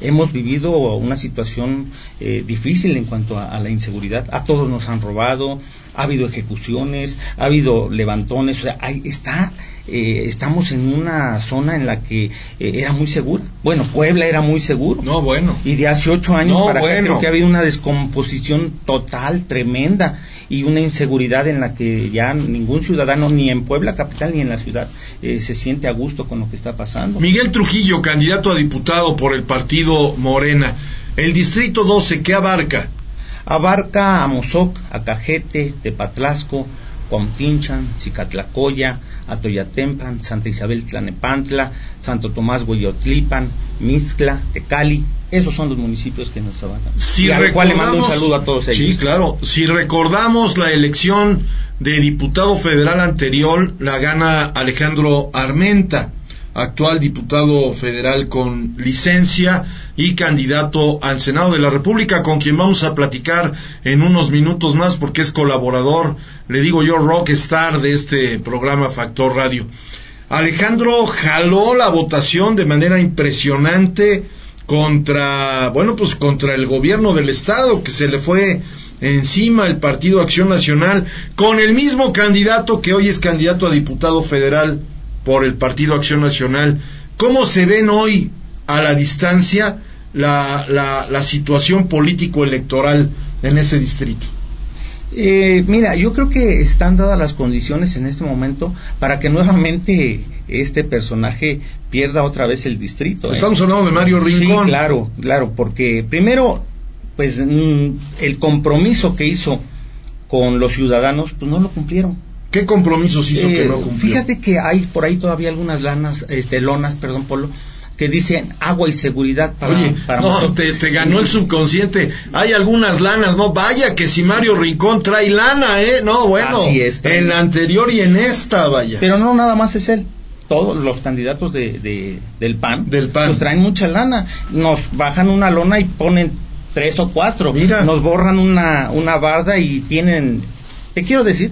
hemos vivido una situación eh, difícil en cuanto a, a, la inseguridad. A todos nos han robado, ha habido ejecuciones, ha habido levantones, o sea, ahí está. Eh, estamos en una zona en la que eh, era muy segura. Bueno, Puebla era muy seguro. No, bueno. Y de hace ocho años No, para acá creo que ha habido una descomposición total, tremenda, y una inseguridad en la que ya ningún ciudadano, ni en Puebla capital ni en la ciudad, eh, se siente a gusto con lo que está pasando. Miguel Trujillo, candidato a diputado por el partido Morena. El distrito 12, ¿qué abarca? Abarca a Mozoc, a Cajete, Tepatlasco, Cuautinchan, Cicatlacoya, Atoyatempan, Santa Isabel Tlanepantla, Santo Tomás Hueyotlipan, Mixtla, Tecali. Esos son los municipios que nos abarcan. Si y al cual le mando un saludo a todos ellos. Sí, claro. Si recordamos la elección de diputado federal anterior, la gana Alejandro Armenta, actual diputado federal con licencia y candidato al Senado de la República, con quien vamos a platicar en unos minutos más porque es colaborador, le digo yo, rockstar de este programa Factor Radio. Alejandro jaló la votación de manera impresionante contra, bueno, pues contra el gobierno del estado que se le fue encima el Partido Acción Nacional con el mismo candidato que hoy es candidato a diputado federal por el Partido Acción Nacional. ¿Cómo se ven hoy a la distancia la, la, la situación político-electoral en ese distrito? Eh, mira, yo creo que están dadas las condiciones en este momento para que nuevamente este personaje pierda otra vez el distrito. ¿eh? Estamos hablando de Mario Rincón. Sí, claro, claro, porque primero, pues mm, el compromiso que hizo con los ciudadanos, pues no lo cumplieron. ¿Qué compromisos hizo que Eh, no cumplió? Fíjate que hay por ahí todavía algunas lanas, este, lonas, perdón, Polo, que dicen agua y seguridad para, Oye, para no, te, te ganó el subconsciente. Hay algunas lanas, no, vaya que si Mario Rincón trae lana, ¿eh? No, bueno, Así es, en la anterior y en esta, vaya. Pero no nada más es él. Todos los candidatos de, de- del PAN, Del PAN. pues traen mucha lana. Nos bajan una lona y ponen tres o cuatro. Mira. Nos borran una, una barda y tienen, te quiero decir,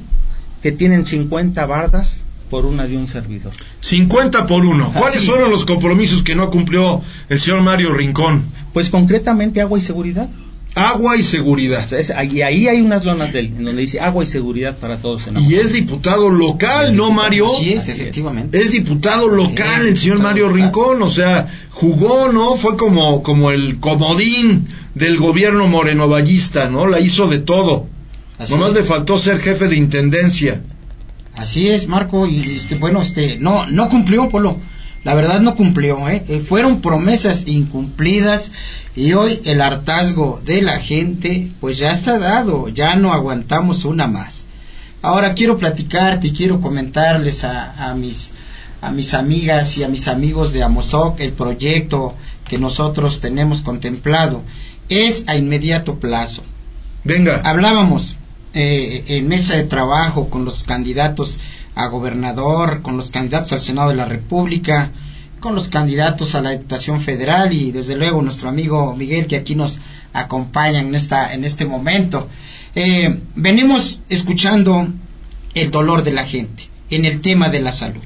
que tienen 50 bardas por una de un servidor. 50 por uno. ¿Cuáles Así. fueron los compromisos que no cumplió el señor Mario Rincón? Pues concretamente agua y seguridad. Agua y seguridad. Entonces, y ahí hay unas lonas de él, en donde dice agua y seguridad para todos en Y es diputado local, ¿no, Mario? Así es, Así efectivamente. Es diputado local Sí, el señor Mario local. Rincón, o sea, jugó, ¿no? Fue como, como el comodín del gobierno morenovallista, ¿no? La hizo de todo. Así Nomás es. le faltó ser jefe de intendencia. Así es, Marco, y este, bueno, este, no, no cumplió, Polo. La verdad no cumplió, ¿eh? Eh, Fueron promesas incumplidas y hoy el hartazgo de la gente, pues ya está dado, ya no aguantamos una más. Ahora quiero platicarte y quiero comentarles a, a mis a mis amigas y a mis amigos de Amozoc el proyecto que nosotros tenemos contemplado es a inmediato plazo. Venga. Hablábamos eh, en mesa de trabajo con los candidatos a gobernador, con los candidatos al Senado de la República, con los candidatos a la Diputación Federal y desde luego nuestro amigo Miguel que aquí nos acompaña en esta en este momento. Eh, venimos escuchando el dolor de la gente en el tema de la salud.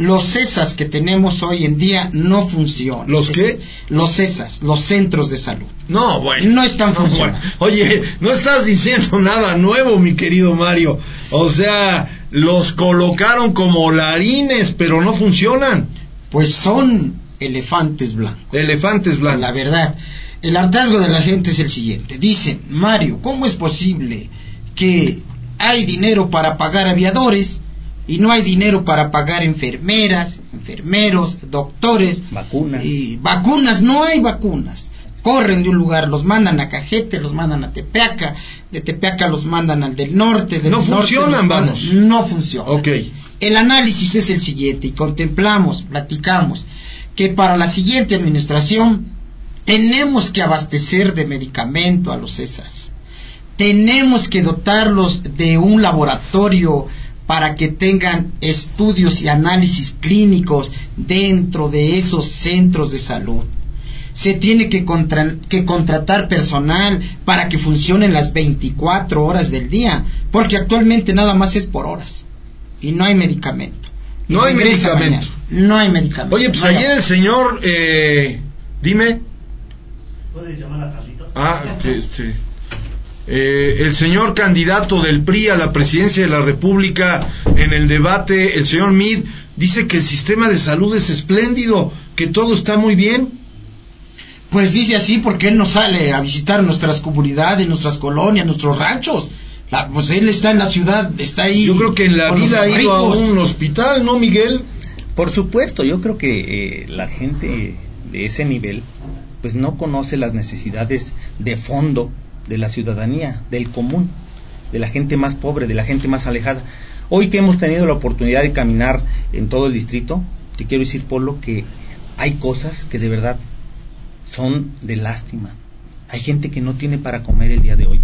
Los CESAS que tenemos hoy en día no funcionan. ¿Los qué? Los CESAS, los centros de salud. No, bueno. No están No, funcionando. bueno. Oye, no estás diciendo nada nuevo, mi querido Mario. O sea, los colocaron como larines, pero no funcionan. Pues son elefantes blancos. Elefantes blancos. La verdad, el hartazgo de la gente es el siguiente. Dicen, Mario, ¿cómo es posible que hay dinero para pagar aviadores y no hay dinero para pagar enfermeras, enfermeros, doctores? Vacunas. Y vacunas, no hay vacunas. Corren de un lugar, los mandan a Cajete, los mandan a Tepeaca, de Tepeaca los mandan al del norte, del No norte funcionan, mandan- vamos. No funciona. Ok. El análisis es el siguiente y contemplamos, platicamos, que para la siguiente administración tenemos que abastecer de medicamento a los CESAS. Tenemos que dotarlos de un laboratorio para que tengan estudios y análisis clínicos dentro de esos centros de salud. Se tiene que, contra- que contratar personal para que funcionen las 24 horas del día, porque actualmente nada más es por horas y no hay medicamento. y No hay medicamento. mañana. No hay medicamento. Oye, pues No ayer el señor, eh, dime. ¿Puedes llamar a Carlitos? Ah, que este. Eh, el señor candidato del PRI a la presidencia de la República en el debate, el señor Mid, dice que el sistema de salud es espléndido, que todo está muy bien. Pues dice así porque él no sale a visitar nuestras comunidades, nuestras colonias, nuestros ranchos. La- pues él está en la ciudad, está ahí. Yo creo que en la vida ha ido a un hospital, ¿no, Miguel? Por supuesto, yo creo que eh, la gente de ese nivel pues no conoce las necesidades de fondo de la ciudadanía, del común, de la gente más pobre, de la gente más alejada. Hoy que hemos tenido la oportunidad de caminar en todo el distrito, te quiero decir, Polo, que hay cosas que de verdad son de lástima. Hay gente que no tiene para comer el día de hoy.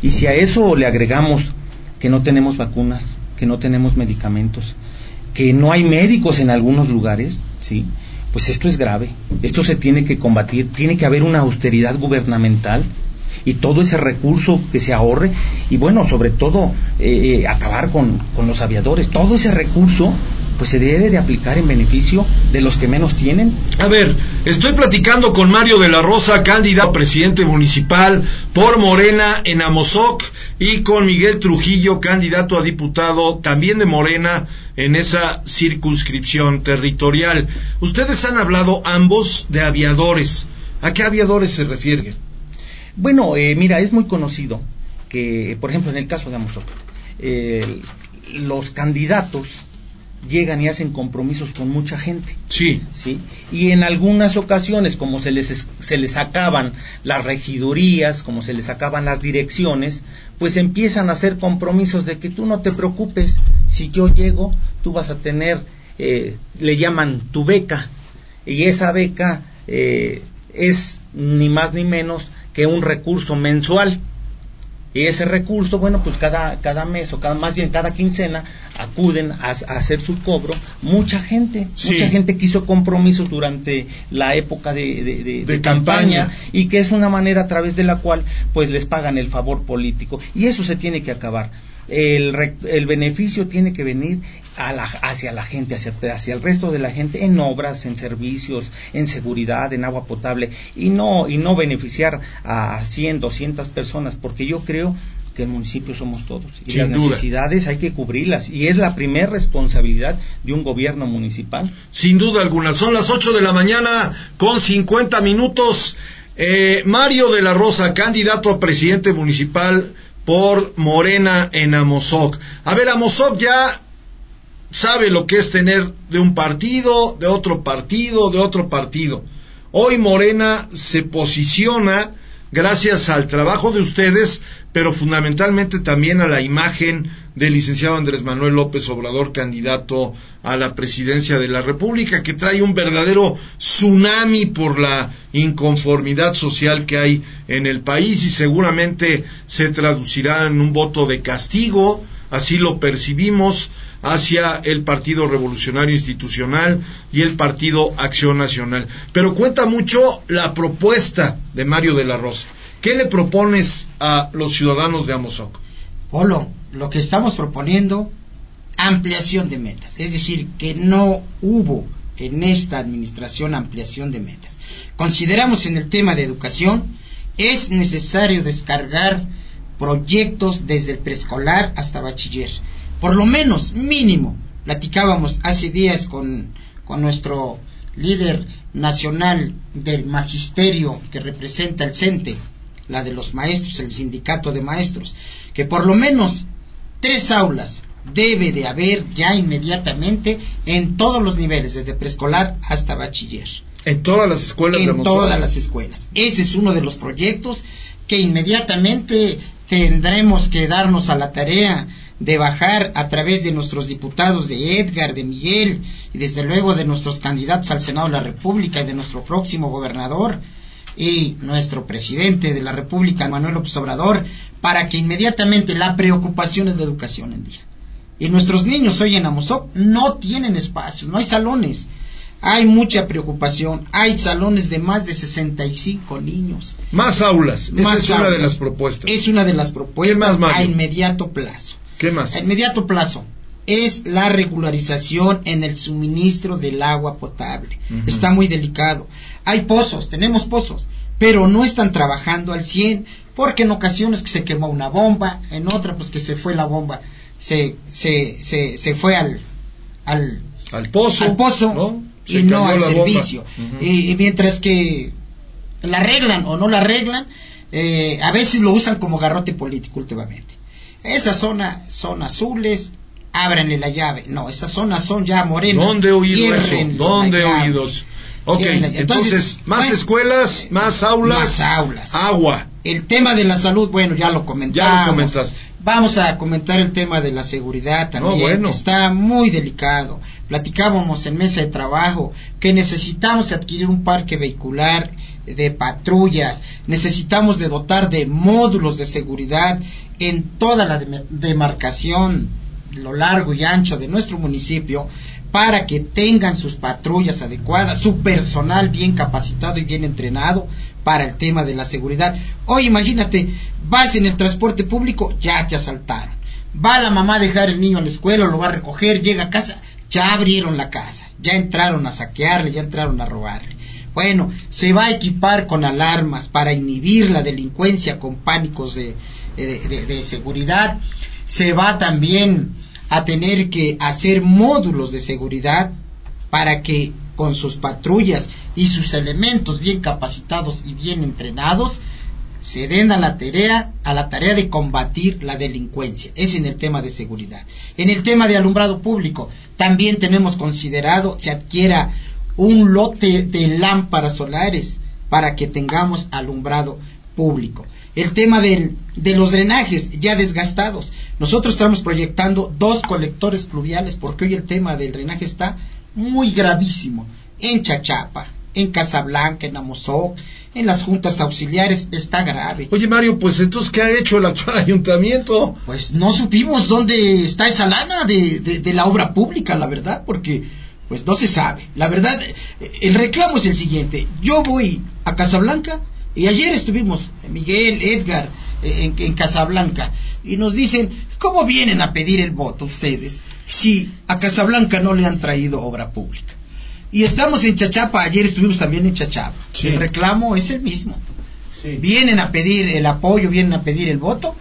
Y si a eso le agregamos que no tenemos vacunas, que no tenemos medicamentos, que no hay médicos en algunos lugares, ¿sí? Pues esto es grave. Esto se tiene que combatir, tiene que haber una austeridad gubernamental y todo ese recurso que se ahorre y bueno, sobre todo eh, eh, acabar con, con los aviadores. Todo ese recurso pues se debe de aplicar en beneficio de los que menos tienen. A ver, estoy platicando con Mario de la Rosa, candidato a presidente municipal por Morena en Amozoc, y con Miguel Trujillo, candidato a diputado también de Morena en esa circunscripción territorial. Ustedes han hablado ambos de aviadores. ¿A qué aviadores se refieren? Bueno, eh, mira, es muy conocido que, por ejemplo, en el caso de Amozoc, eh, los candidatos llegan y hacen compromisos con mucha gente. Sí. ¿sí? Y en algunas ocasiones, como se les, es- se les acaban las regidurías, como se les acaban las direcciones, pues empiezan a hacer compromisos de que tú no te preocupes, si yo llego, tú vas a tener, eh, le llaman tu beca, y esa beca eh, es ni más ni menos que un recurso mensual. Y ese recurso, bueno, pues cada, cada mes o cada, más bien cada quincena acuden a, a hacer su cobro mucha gente. Sí. Mucha gente que hizo compromisos durante la época de, de- de- de campaña. campaña y que es una manera a través de la cual pues les pagan el favor político. Y eso se tiene que acabar. El, el beneficio tiene que venir a la- hacia la gente, hacia, hacia el resto de la gente, en obras, en servicios, en seguridad, en agua potable, y no, y no beneficiar a 100, 200 personas, porque yo creo que el municipio somos todos y Sin las duda. necesidades hay que cubrirlas y es la primera responsabilidad de un gobierno municipal. Sin duda alguna. Son las 8 de la mañana con 50 minutos. Eh, Mario de la Rosa, candidato a presidente municipal por Morena en Amozoc. A ver, Amozoc ya sabe lo que es tener de un partido, de otro partido, de otro partido. Hoy Morena se posiciona gracias al trabajo de ustedes, pero fundamentalmente también a la imagen del licenciado Andrés Manuel López Obrador, candidato a la presidencia de la República, que trae un verdadero tsunami por la inconformidad social que hay en el país y seguramente se traducirá en un voto de castigo, así lo percibimos, hacia el Partido Revolucionario Institucional y el Partido Acción Nacional. Pero cuenta mucho la propuesta de Mario de la Rosa. ¿Qué le propones a los ciudadanos de Amozoc? Polo, lo que estamos proponiendo, ampliación de metas. Es decir, que no hubo en esta administración ampliación de metas. Consideramos en el tema de educación, es necesario descargar proyectos desde el preescolar hasta bachiller. Por lo menos, mínimo, platicábamos hace días con, con nuestro líder nacional del magisterio que representa el CENTE, la de los maestros, el sindicato de maestros, que por lo menos tres aulas debe de haber ya inmediatamente en todos los niveles, desde preescolar hasta bachiller. En todas las escuelas de En todas las escuelas. Ese es uno de los proyectos que inmediatamente tendremos que darnos a la tarea de bajar a través de nuestros diputados de Edgar, de Miguel y desde luego de nuestros candidatos al Senado de la República y de nuestro próximo gobernador y nuestro presidente de la República, Manuel López Obrador, para que inmediatamente la preocupación es la educación en día. Y nuestros niños hoy en Amozoc no tienen espacios, no hay salones. Hay mucha preocupación, hay salones de más de 65 niños. Más aulas. Esa Más es una de las propuestas. Es una de las propuestas a inmediato plazo. ¿Qué más? A inmediato plazo, es la regularización en el suministro del agua potable. Está muy delicado. Hay pozos, tenemos pozos, pero no están trabajando al 100 porque en ocasiones que se quemó una bomba, en otra pues que se fue la bomba, se, se, se, se fue al, al, al pozo, al pozo ¿no? y no al servicio. Y, y mientras que la arreglan o no la arreglan, eh, a veces lo usan como garrote político últimamente. Esa zona son azules, ábranle la llave. No, esas zonas son ya morenas. ¿Dónde he oído eso? ¿Dónde he la llave. oído? Ok, entonces, más bueno, escuelas, más aulas, más aulas. agua. El tema de la salud, bueno, ya lo comentamos. Ya lo comentaste. Vamos a comentar el tema de la seguridad también. No, bueno. Está muy delicado. Platicábamos en mesa de trabajo que necesitamos adquirir un parque vehicular de patrullas, necesitamos de dotar de módulos de seguridad en toda la dem- demarcación, lo largo y ancho de nuestro municipio, para que tengan sus patrullas adecuadas, su personal bien capacitado y bien entrenado para el tema de la seguridad. Hoy imagínate, vas en el transporte público, ya te asaltaron. Va la mamá a dejar el niño a la escuela, lo va a recoger, llega a casa, ya abrieron la casa, ya entraron a saquearle, ya entraron a robarle. Bueno, se va a equipar con alarmas para inhibir la delincuencia con pánicos de, de- seguridad. Se va también a tener que hacer módulos de seguridad para que con sus patrullas y sus elementos bien capacitados y bien entrenados se den a la tarea a la tarea de combatir la delincuencia es en el tema de seguridad en el tema de alumbrado público también tenemos considerado se adquiera un lote de lámparas solares para que tengamos alumbrado público el tema del- de los drenajes ya desgastados nosotros estamos proyectando dos colectores pluviales porque hoy el tema del drenaje está muy gravísimo en Chachapa, en Casablanca, en Amozoc, en las juntas auxiliares está grave. Oye Mario, pues entonces, ¿qué ha hecho el actual ayuntamiento? Pues no supimos dónde está esa lana de, de- de la obra pública, la verdad, porque pues no se sabe. La verdad, el reclamo es el siguiente. Yo voy a Casablanca y ayer estuvimos, Miguel, Edgar, eh, en, en Casablanca, y nos dicen, ¿cómo vienen a pedir el voto ustedes si a Casablanca no le han traído obra pública? Y estamos en Chachapa, ayer estuvimos también en Chachapa. Sí. El reclamo es el mismo. Vienen a pedir el apoyo, vienen a pedir el voto,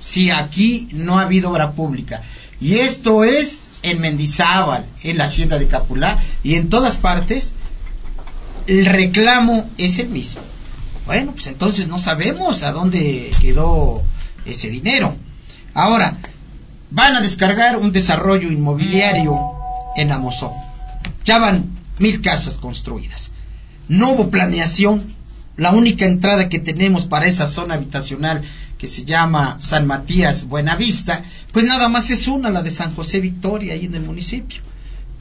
si aquí no ha habido obra pública. Y esto es en Mendizábal, en la hacienda de Capulá y en todas partes, el reclamo es el mismo. Bueno, pues entonces no sabemos a dónde quedó ese dinero. Ahora, van a descargar un desarrollo inmobiliario en Amozó. Ya van mil casas construidas. No hubo planeación. La única entrada que tenemos para esa zona habitacional que se llama San Matías Buenavista, pues nada más es una, la de San José Victoria, ahí en el municipio.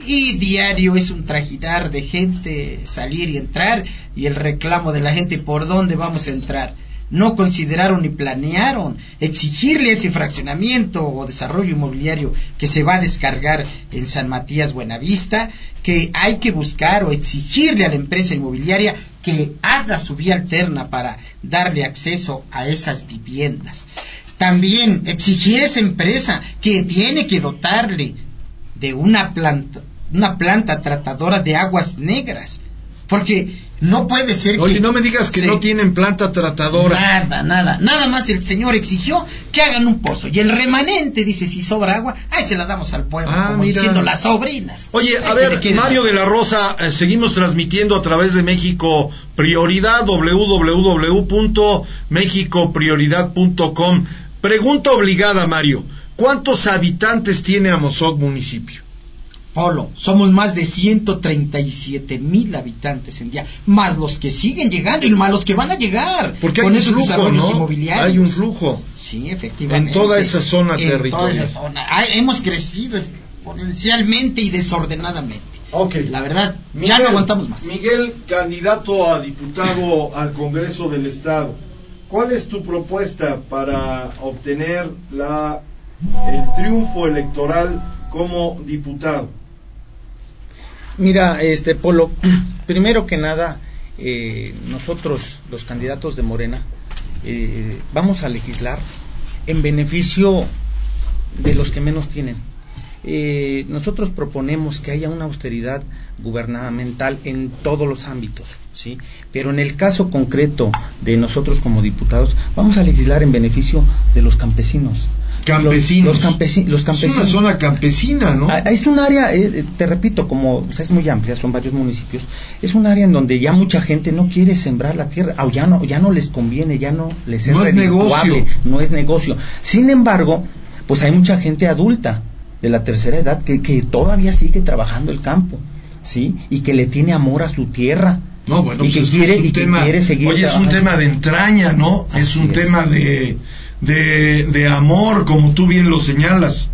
Y diario es un trajidar de gente salir y entrar y el reclamo de la gente por dónde vamos a entrar. No consideraron ni planearon exigirle ese fraccionamiento o desarrollo inmobiliario que se va a descargar en San Matías Buenavista, que hay que buscar o exigirle a la empresa inmobiliaria que haga su vía alterna para darle acceso a esas viviendas. También exigir a esa empresa que tiene que dotarle de una planta, una planta tratadora de aguas negras. Porque no puede ser Oye, que... no me digas que no tienen planta tratadora. Nada, nada. Nada más el señor exigió que hagan un pozo. Y el remanente dice, si sobra agua, ahí se la damos al pueblo. Ah, como mira. diciendo las sobrinas. Oye, a ver, Mario de la Rosa, eh, seguimos transmitiendo a través de México Prioridad, www.mexicoprioridad.com. Pregunta obligada, Mario. ¿Cuántos habitantes tiene Amozoc municipio? Polo, somos más de 137 mil habitantes en día, más los que siguen llegando y más los que van a llegar Porque hay con un esos flujo, desarrollos ¿no? inmobiliarios. Hay un flujo. Sí, efectivamente. En toda esa zona En territorial. toda esa zona. Ah, hemos crecido exponencialmente y desordenadamente. Ok. La verdad, ya no aguantamos más. Miguel, candidato a diputado al Congreso del Estado, ¿cuál es tu propuesta para obtener la, el triunfo electoral como diputado? Mira, este Polo, primero que nada, eh, nosotros, los candidatos de Morena, eh, vamos a legislar en beneficio de los que menos tienen. eh, nosotros proponemos que haya una austeridad gubernamental en todos los ámbitos, ¿sí? Pero en el caso concreto de nosotros como diputados, vamos a legislar en beneficio de los campesinos. Campesinos. Los, los campesi- los Es campesinos. una zona campesina, ¿no? Ah, Es un área, eh, te repito, como o sea, es muy amplia, son varios municipios, es un área en donde ya mucha gente no quiere sembrar la tierra, o ya no, ya no les conviene, ya no les es No es negocio. no es negocio. Sin embargo, pues hay mucha gente adulta de la tercera edad que, que todavía sigue trabajando el campo, ¿sí? Y que le tiene amor a su tierra. No, bueno, y pues que es, quiere, es un y que tema, quiere seguir oye, es un tema de entraña, ¿no? es un es. tema de, de, de amor, como tú bien lo señalas.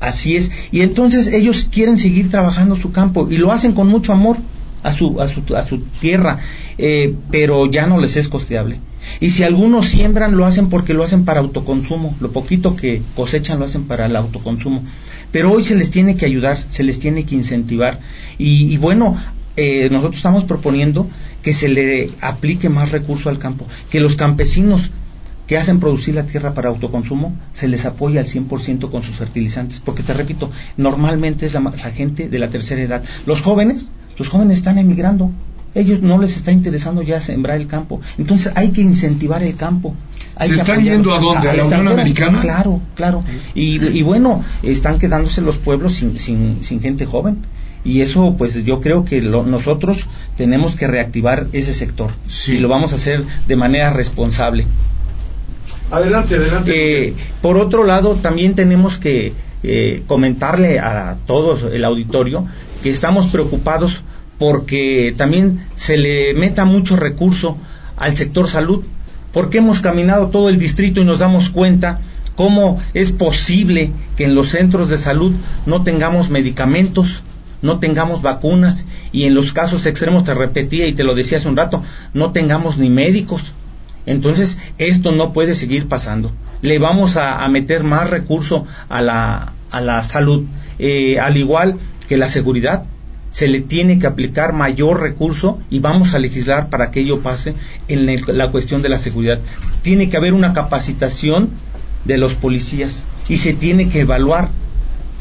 Así es. Y entonces ellos quieren seguir trabajando su campo y lo hacen con mucho amor a su, a su, a su tierra, eh, pero ya no les es costeable. Y si algunos siembran, lo hacen porque lo hacen para autoconsumo. Lo poquito que cosechan lo hacen para el autoconsumo. Pero hoy se les tiene que ayudar, se les tiene que incentivar. Y, bueno, eh, nosotros estamos proponiendo que se le aplique más recurso al campo, que los campesinos que hacen producir la tierra para autoconsumo, se les apoya al 100% con sus fertilizantes, porque te repito, normalmente es la, gente de la tercera edad. Los jóvenes, los jóvenes están emigrando, ellos no les está interesando ya sembrar el campo, entonces hay que incentivar el campo. Hay ¿Se que están yendo a dónde? ¿A la Unión. Americana? Claro, claro. Y, y bueno, están quedándose los pueblos sin, sin, sin gente joven. Y eso, pues yo creo que lo- nosotros tenemos que reactivar ese sector. Y lo vamos a hacer de manera responsable. Adelante, adelante. Eh, por otro lado, también tenemos que eh, comentarle a todos el auditorio que estamos preocupados porque también se le meta mucho recurso al sector salud, porque hemos caminado todo el distrito y nos damos cuenta cómo es posible que en los centros de salud no tengamos medicamentos, no tengamos vacunas y en los casos extremos, te repetía y te lo decía hace un rato, no tengamos ni médicos. Entonces, esto no puede seguir pasando. Le vamos a, meter más recurso a la, a la salud, Eh, al igual que la seguridad. Se le tiene que aplicar mayor recurso y vamos a legislar para que ello pase en la cuestión de la seguridad. Tiene que haber una capacitación de los policías y se tiene que evaluar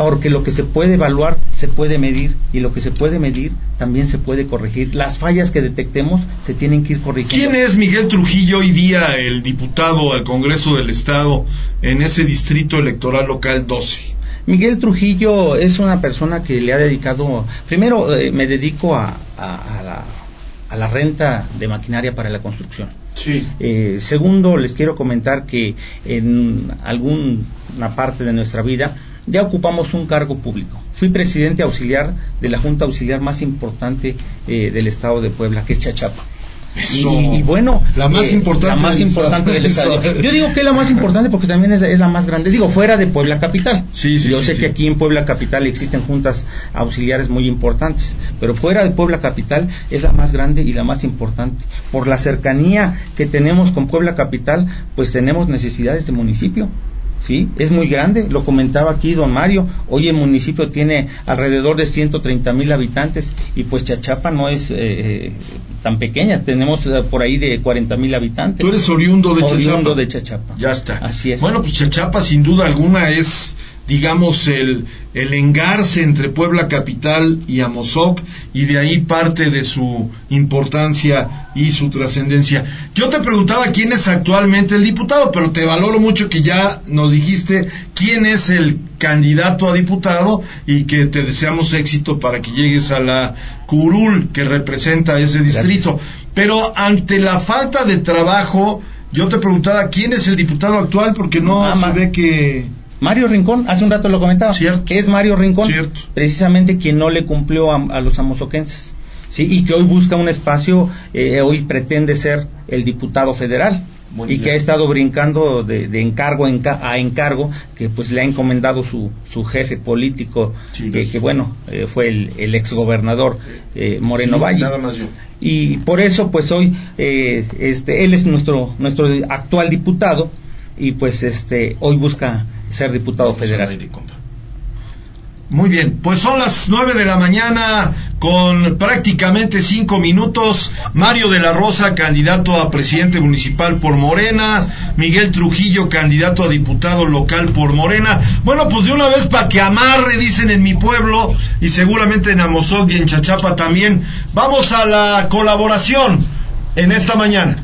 porque lo que se puede evaluar se puede medir y lo que se puede medir también se puede corregir. Las fallas que detectemos se tienen que ir corrigiendo. ¿Quién es Miguel Trujillo hoy día el diputado al Congreso del Estado en ese distrito electoral local 12? Miguel Trujillo es una persona que le ha dedicado, primero eh, me dedico a, a- a la, a la renta de maquinaria para la construcción. Sí. Eh, segundo, les quiero comentar que en alguna parte de nuestra vida ya ocupamos un cargo público. Fui presidente auxiliar de la Junta Auxiliar más importante eh, del Estado de Puebla, que es Chachapa. Eso. Y, y bueno, La más eh, importante la más del importante del estado. estado. Yo digo que es la más importante porque también es la, es la más grande. Digo, fuera de Puebla Capital. Sí, sí, Yo sí, sé que aquí en Puebla Capital existen juntas auxiliares muy importantes, pero fuera de Puebla Capital es la más grande y la más importante. Por la cercanía que tenemos con Puebla Capital, pues tenemos necesidades de municipio. ¿Sí? Es muy grande, lo comentaba aquí don Mario, hoy el municipio tiene alrededor de 130 mil habitantes y pues Chachapa no es eh, tan pequeña, tenemos eh, por ahí de 40 mil habitantes. Tú eres oriundo de Oriundo Chachapa. de Chachapa. Ya está. Así es. Bueno, pues Chachapa sin duda alguna es, digamos, el, el engarce entre Puebla Capital y Amozoc y de ahí parte de su importancia y su trascendencia. Yo te preguntaba quién es actualmente el diputado, pero te valoro mucho que ya nos dijiste quién es el candidato a diputado y que te deseamos éxito para que llegues a la curul que representa ese distrito. Pero ante la falta de trabajo, yo te preguntaba quién es el diputado actual porque no se ve que Mario Rincón, hace un rato lo comentaba, es Mario Rincón, precisamente quien no le cumplió a, a los amozoquenses, ¿sí? y que hoy busca un espacio, eh, hoy pretende ser el diputado federal, y que ha estado brincando de, de encargo en ca- a encargo, que pues le ha encomendado su, su jefe político, que, que, bueno, eh, fue el, el exgobernador eh, Moreno Sí, Valle. nada más yo. y por eso pues hoy eh, este él es nuestro nuestro actual diputado y pues este hoy busca ser diputado federal Muy bien, pues son las nueve de la mañana con prácticamente cinco minutos. Mario de la Rosa, candidato a presidente municipal por Morena. Miguel Trujillo, candidato a diputado local por Morena. Bueno, pues de una vez para que amarre, dicen en mi pueblo, y seguramente en Amozoc y en Chachapa también. Vamos a la colaboración en esta mañana.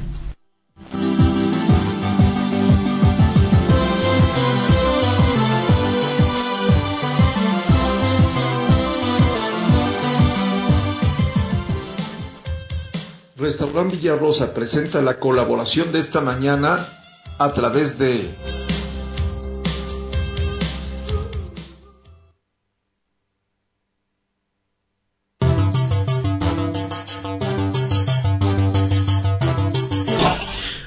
Restaurant Villarrosa presenta la colaboración de esta mañana a través de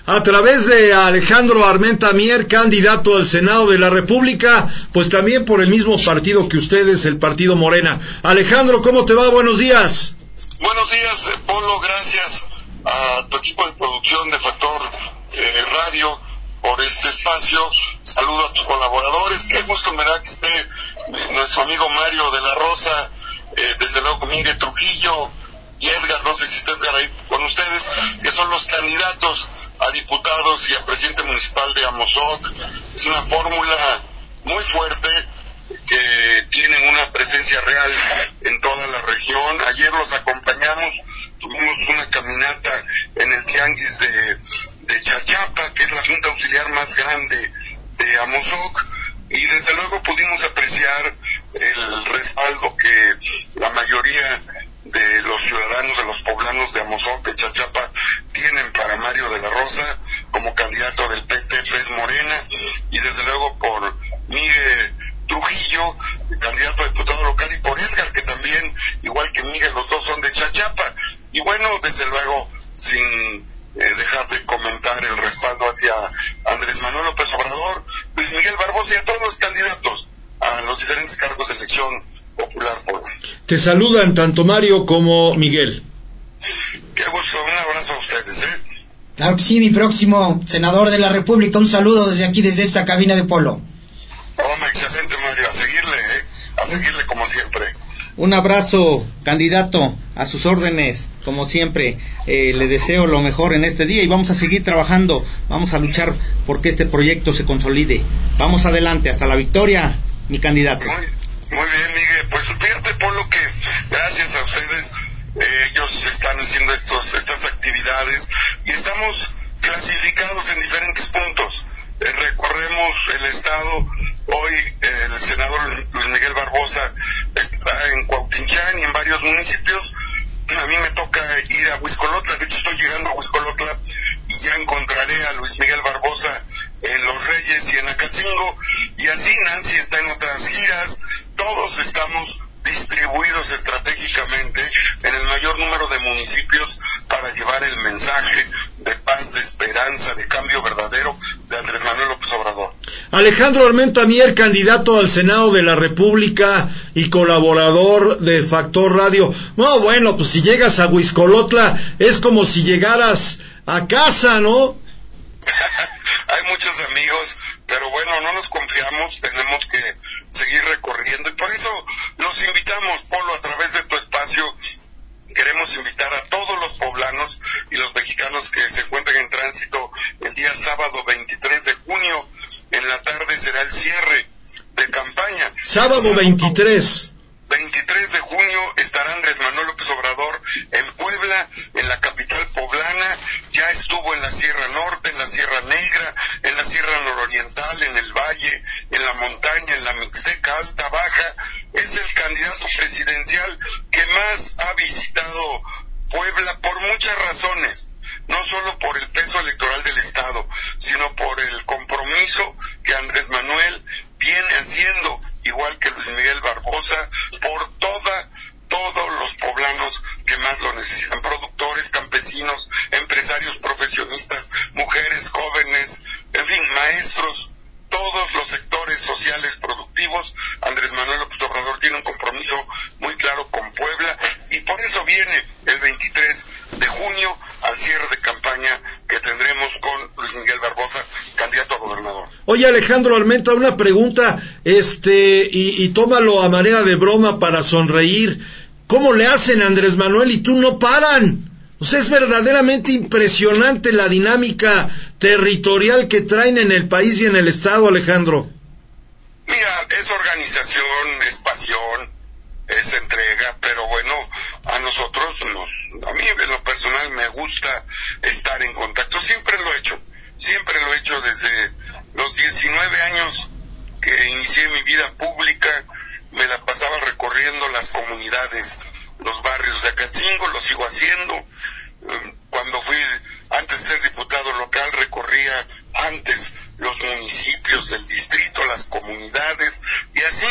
a través de Alejandro Armenta Mier, candidato al Senado de la República, pues también por el mismo partido que ustedes, el Partido Morena. Alejandro, ¿cómo te va? Buenos días. Buenos días, eh, Polo, gracias a tu equipo de producción de Factor eh, Radio por este espacio. Saludo a tus colaboradores. Qué gusto me da que esté eh, nuestro amigo Mario de la Rosa, desde luego Miguel Trujillo y Edgar, no sé si está Edgar ahí con ustedes, que son los candidatos a diputados y a presidente municipal de Amozoc. Es una fórmula muy fuerte que tienen una presencia real en toda la región. Ayer los acompañamos, tuvimos una caminata en el Tianguis de, de Chachapa, que es la junta auxiliar más grande de Amozoc, y desde luego pudimos apreciar el respaldo que la mayoría de los ciudadanos, de los poblanos de Amozoc, de Chachapa, tienen para Mario de la Rosa como candidato del PT FES Morena, y desde luego por Miguel Trujillo, candidato a diputado local, y por Edgar, que también, igual que Miguel, los dos son de Chachapa. Y bueno, desde luego, sin eh, dejar de comentar el respaldo hacia Andrés Manuel López Obrador, Luis Miguel Barbosa y a todos los candidatos a los diferentes cargos de elección popular. Por... Te saludan tanto Mario como Miguel. Qué gusto, un abrazo a ustedes, ¿eh? Claro que sí, mi próximo senador de la República, un saludo desde aquí, desde esta cabina de polo. Hombre, excelente Mario, a seguirle, ¿eh? A seguirle como siempre. Un abrazo, candidato, a sus órdenes, como siempre. Eh, le deseo lo mejor en este día y vamos a seguir trabajando, vamos a luchar porque este proyecto se consolide. Vamos adelante, hasta la victoria, mi candidato. Muy, muy bien, Miguel. Pues fíjate, Polo, que gracias a ustedes, eh, ellos están haciendo estos, estas actividades y estamos clasificados en diferentes puntos. Recorremos el estado. Hoy el senador Luis Miguel Barbosa está en Cuautinchán y en varios municipios. A mí me toca ir a Huiscolotla, de hecho estoy llegando a Huiscolotla y ya encontraré a Luis Miguel Barbosa en Los Reyes y en Acatzingo. Y así Nancy está en otras giras. Todos estamos distribuidos estratégicamente en el mayor número de municipios para llevar el mensaje de paz, de esperanza, de cambio verdadero de Andrés Manuel López Obrador. Alejandro Armenta Mier, candidato al Senado de la República y colaborador de Factor Radio. No, bueno, pues si llegas a Huiscolotla es como si llegaras a casa, ¿no? Hay muchos amigos, pero bueno, no nos confiamos, tenemos que seguir recorriendo y por eso los invitamos, Polo, a través de tu espacio. Queremos invitar a todos los poblanos y los mexicanos que se encuentran en tránsito el día sábado 23 de junio. En la tarde será el cierre de campaña. Sábado 23. 23 de junio estará Andrés Manuel López Obrador en Puebla, en la capital poblana, ya estuvo en la Sierra Norte, en la Sierra Negra, en la Sierra Nororiental, en el Valle, en la montaña, en la Mixteca Alta, Baja, es el candidato presidencial que más ha visitado Puebla por muchas razones. No solo por el peso electoral del Estado, sino por el compromiso que Andrés Manuel viene haciendo, igual que Luis Miguel Barbosa, por toda, todos los poblanos que más lo necesitan, productores, campesinos, empresarios, profesionistas, mujeres, jóvenes, en fin, maestros, todos los sectores sociales productivos, Andrés Manuel López Obrador tiene un compromiso muy claro con Puebla y por eso viene el 23 de junio al cierre de campaña que tendremos con Luis Miguel Barbosa, candidato a gobernador. Oye Alejandro Armenta, una pregunta, este, y, tómalo a manera de broma para sonreír. ¿Cómo le hacen Andrés Manuel y tú no paran? Sea, es verdaderamente impresionante la dinámica territorial que traen en el país y en el Estado, Alejandro? Mira, es organización, es pasión, es entrega, pero bueno, a nosotros nos, a mí en lo personal me gusta estar en contacto, siempre lo he hecho, siempre lo he hecho desde los 19 años que inicié mi vida pública, me la pasaba recorriendo las comunidades, los barrios de Acatzingo, lo sigo haciendo, Eh, cuando fui, antes de ser diputado local, recorría antes los municipios del distrito, las comunidades, y así,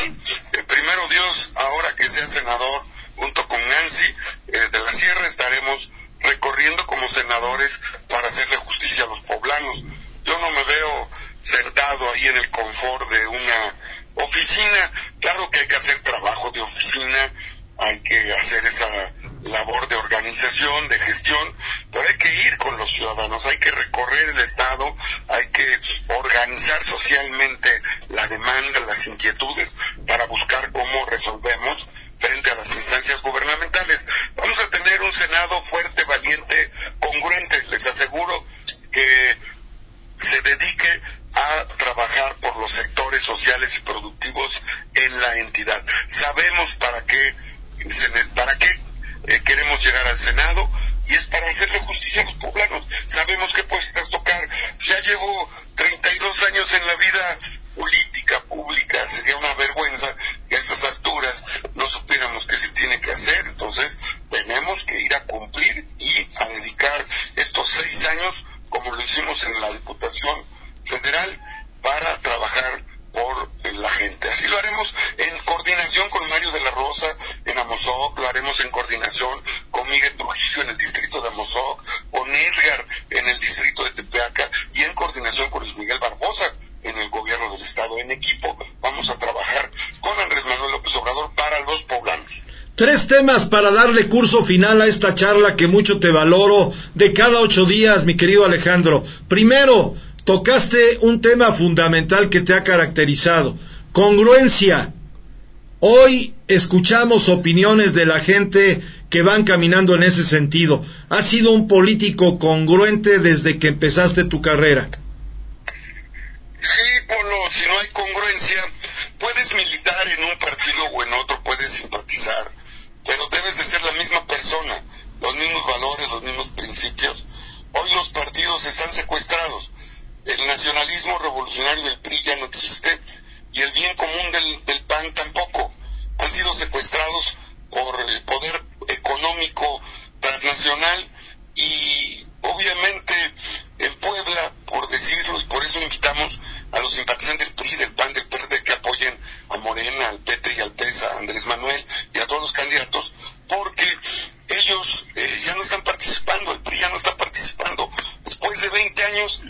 eh, primero Dios, ahora que sea senador, junto con Nancy eh, de la Sierra, estaremos recorriendo como senadores para hacerle justicia a los poblanos. Yo no me veo sentado ahí en el confort de una oficina. Claro que hay que hacer trabajo de oficina, hay que hacer esa labor de organización, de gestión, pero hay que ir con los ciudadanos, hay que recorrer el Estado, hay que organizar socialmente la demanda, las inquietudes, para buscar cómo resolvemos frente a las instancias gubernamentales. Vamos a tener un Senado fuerte, valiente, congruente. Les aseguro que se dedique a trabajar por los sectores sociales y productivos en la entidad. Sabemos para qué, para qué eh, queremos llegar al Senado y es para hacerle justicia a los poblanos. Sabemos qué puestas tocar. Ya llevo 32 años en la vida política pública, sería una vergüenza que a estas alturas no supiéramos qué se tiene que hacer. Entonces tenemos que ir a cumplir y a dedicar estos seis años, como lo hicimos en la Diputación Federal, para trabajar por eh, la gente. Así lo haremos en coordinación con Mario de la Rosa en Amozoc, lo haremos en coordinación con Miguel Trujillo en el distrito de Amozoc, con Edgar en el distrito de Tepeaca y en coordinación con Luis Miguel Barbosa en el gobierno del estado. En equipo vamos a trabajar con Andrés Manuel López Obrador para los poblanos. Tres temas para darle curso final a esta charla que mucho te valoro de cada ocho días, mi querido Alejandro. Primero, tocaste un tema fundamental que te ha caracterizado, congruencia. Hoy escuchamos opiniones de la gente que van caminando en ese sentido. Has sido un político congruente desde que empezaste tu carrera. Sí, Polo, si no hay congruencia, puedes militar en un partido o en otro, puedes simpatizar, pero debes de ser la misma persona, los mismos valores, los mismos principios. Hoy los partidos están secuestrados. El nacionalismo revolucionario del PRI ya no existe y el bien común del, del PAN tampoco. Han sido secuestrados por el poder económico transnacional y obviamente en Puebla, por decirlo, y por eso invitamos a los simpatizantes PRI, del PAN, del PRD que apoyen a Morena, al PT y al PES, a Andrés Manuel y a todos los candidatos, porque ellos eh, ya no están participando, el PRI ya no está participando. Después de 20 años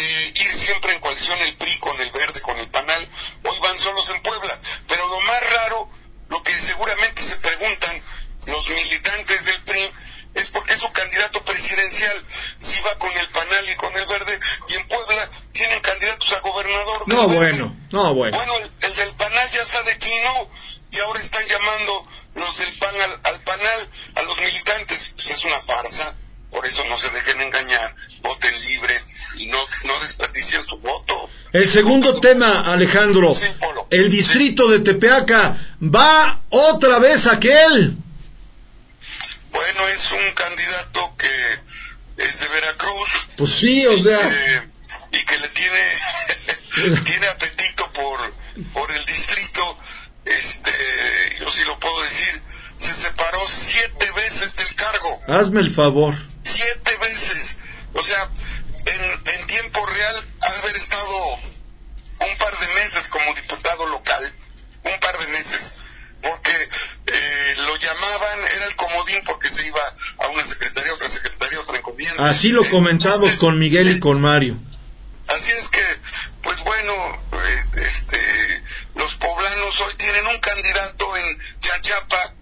de ir siempre en coalición el PRI con el Verde, con el PANAL, hoy van solos en Puebla. Pero lo más raro, lo que seguramente se preguntan los militantes del PRI, es porque su candidato presidencial, si va con el PANAL y con el Verde, y en Puebla tienen candidatos a gobernador. No, Verde. bueno, no, bueno. Bueno, el, el del PANAL ya está declinó y ahora están llamando los del PAN al, al PANAL, a los militantes. Pues es una farsa, por eso no se dejen engañar, voten libre y no, no desperdicien su voto. El segundo tema, Alejandro, el distrito de Tepeaca va otra vez aquel. Bueno, es un candidato que es de Veracruz. Pues sí, o sea. y que le tiene tiene apetito por por el distrito este yo sí lo puedo decir se separó siete veces del cargo. Hazme el favor. siete veces. O sea en, en tiempo real haber estado un par de meses como diputado local. Un par de meses. Porque eh, lo llamaban era el comodín porque se iba a una secretaría otra secretaría otra encomienda. Así lo comentamos con Miguel y con Mario. Así es que, pues bueno, eh, este, los poblanos hoy tienen un candidato en Chachapa,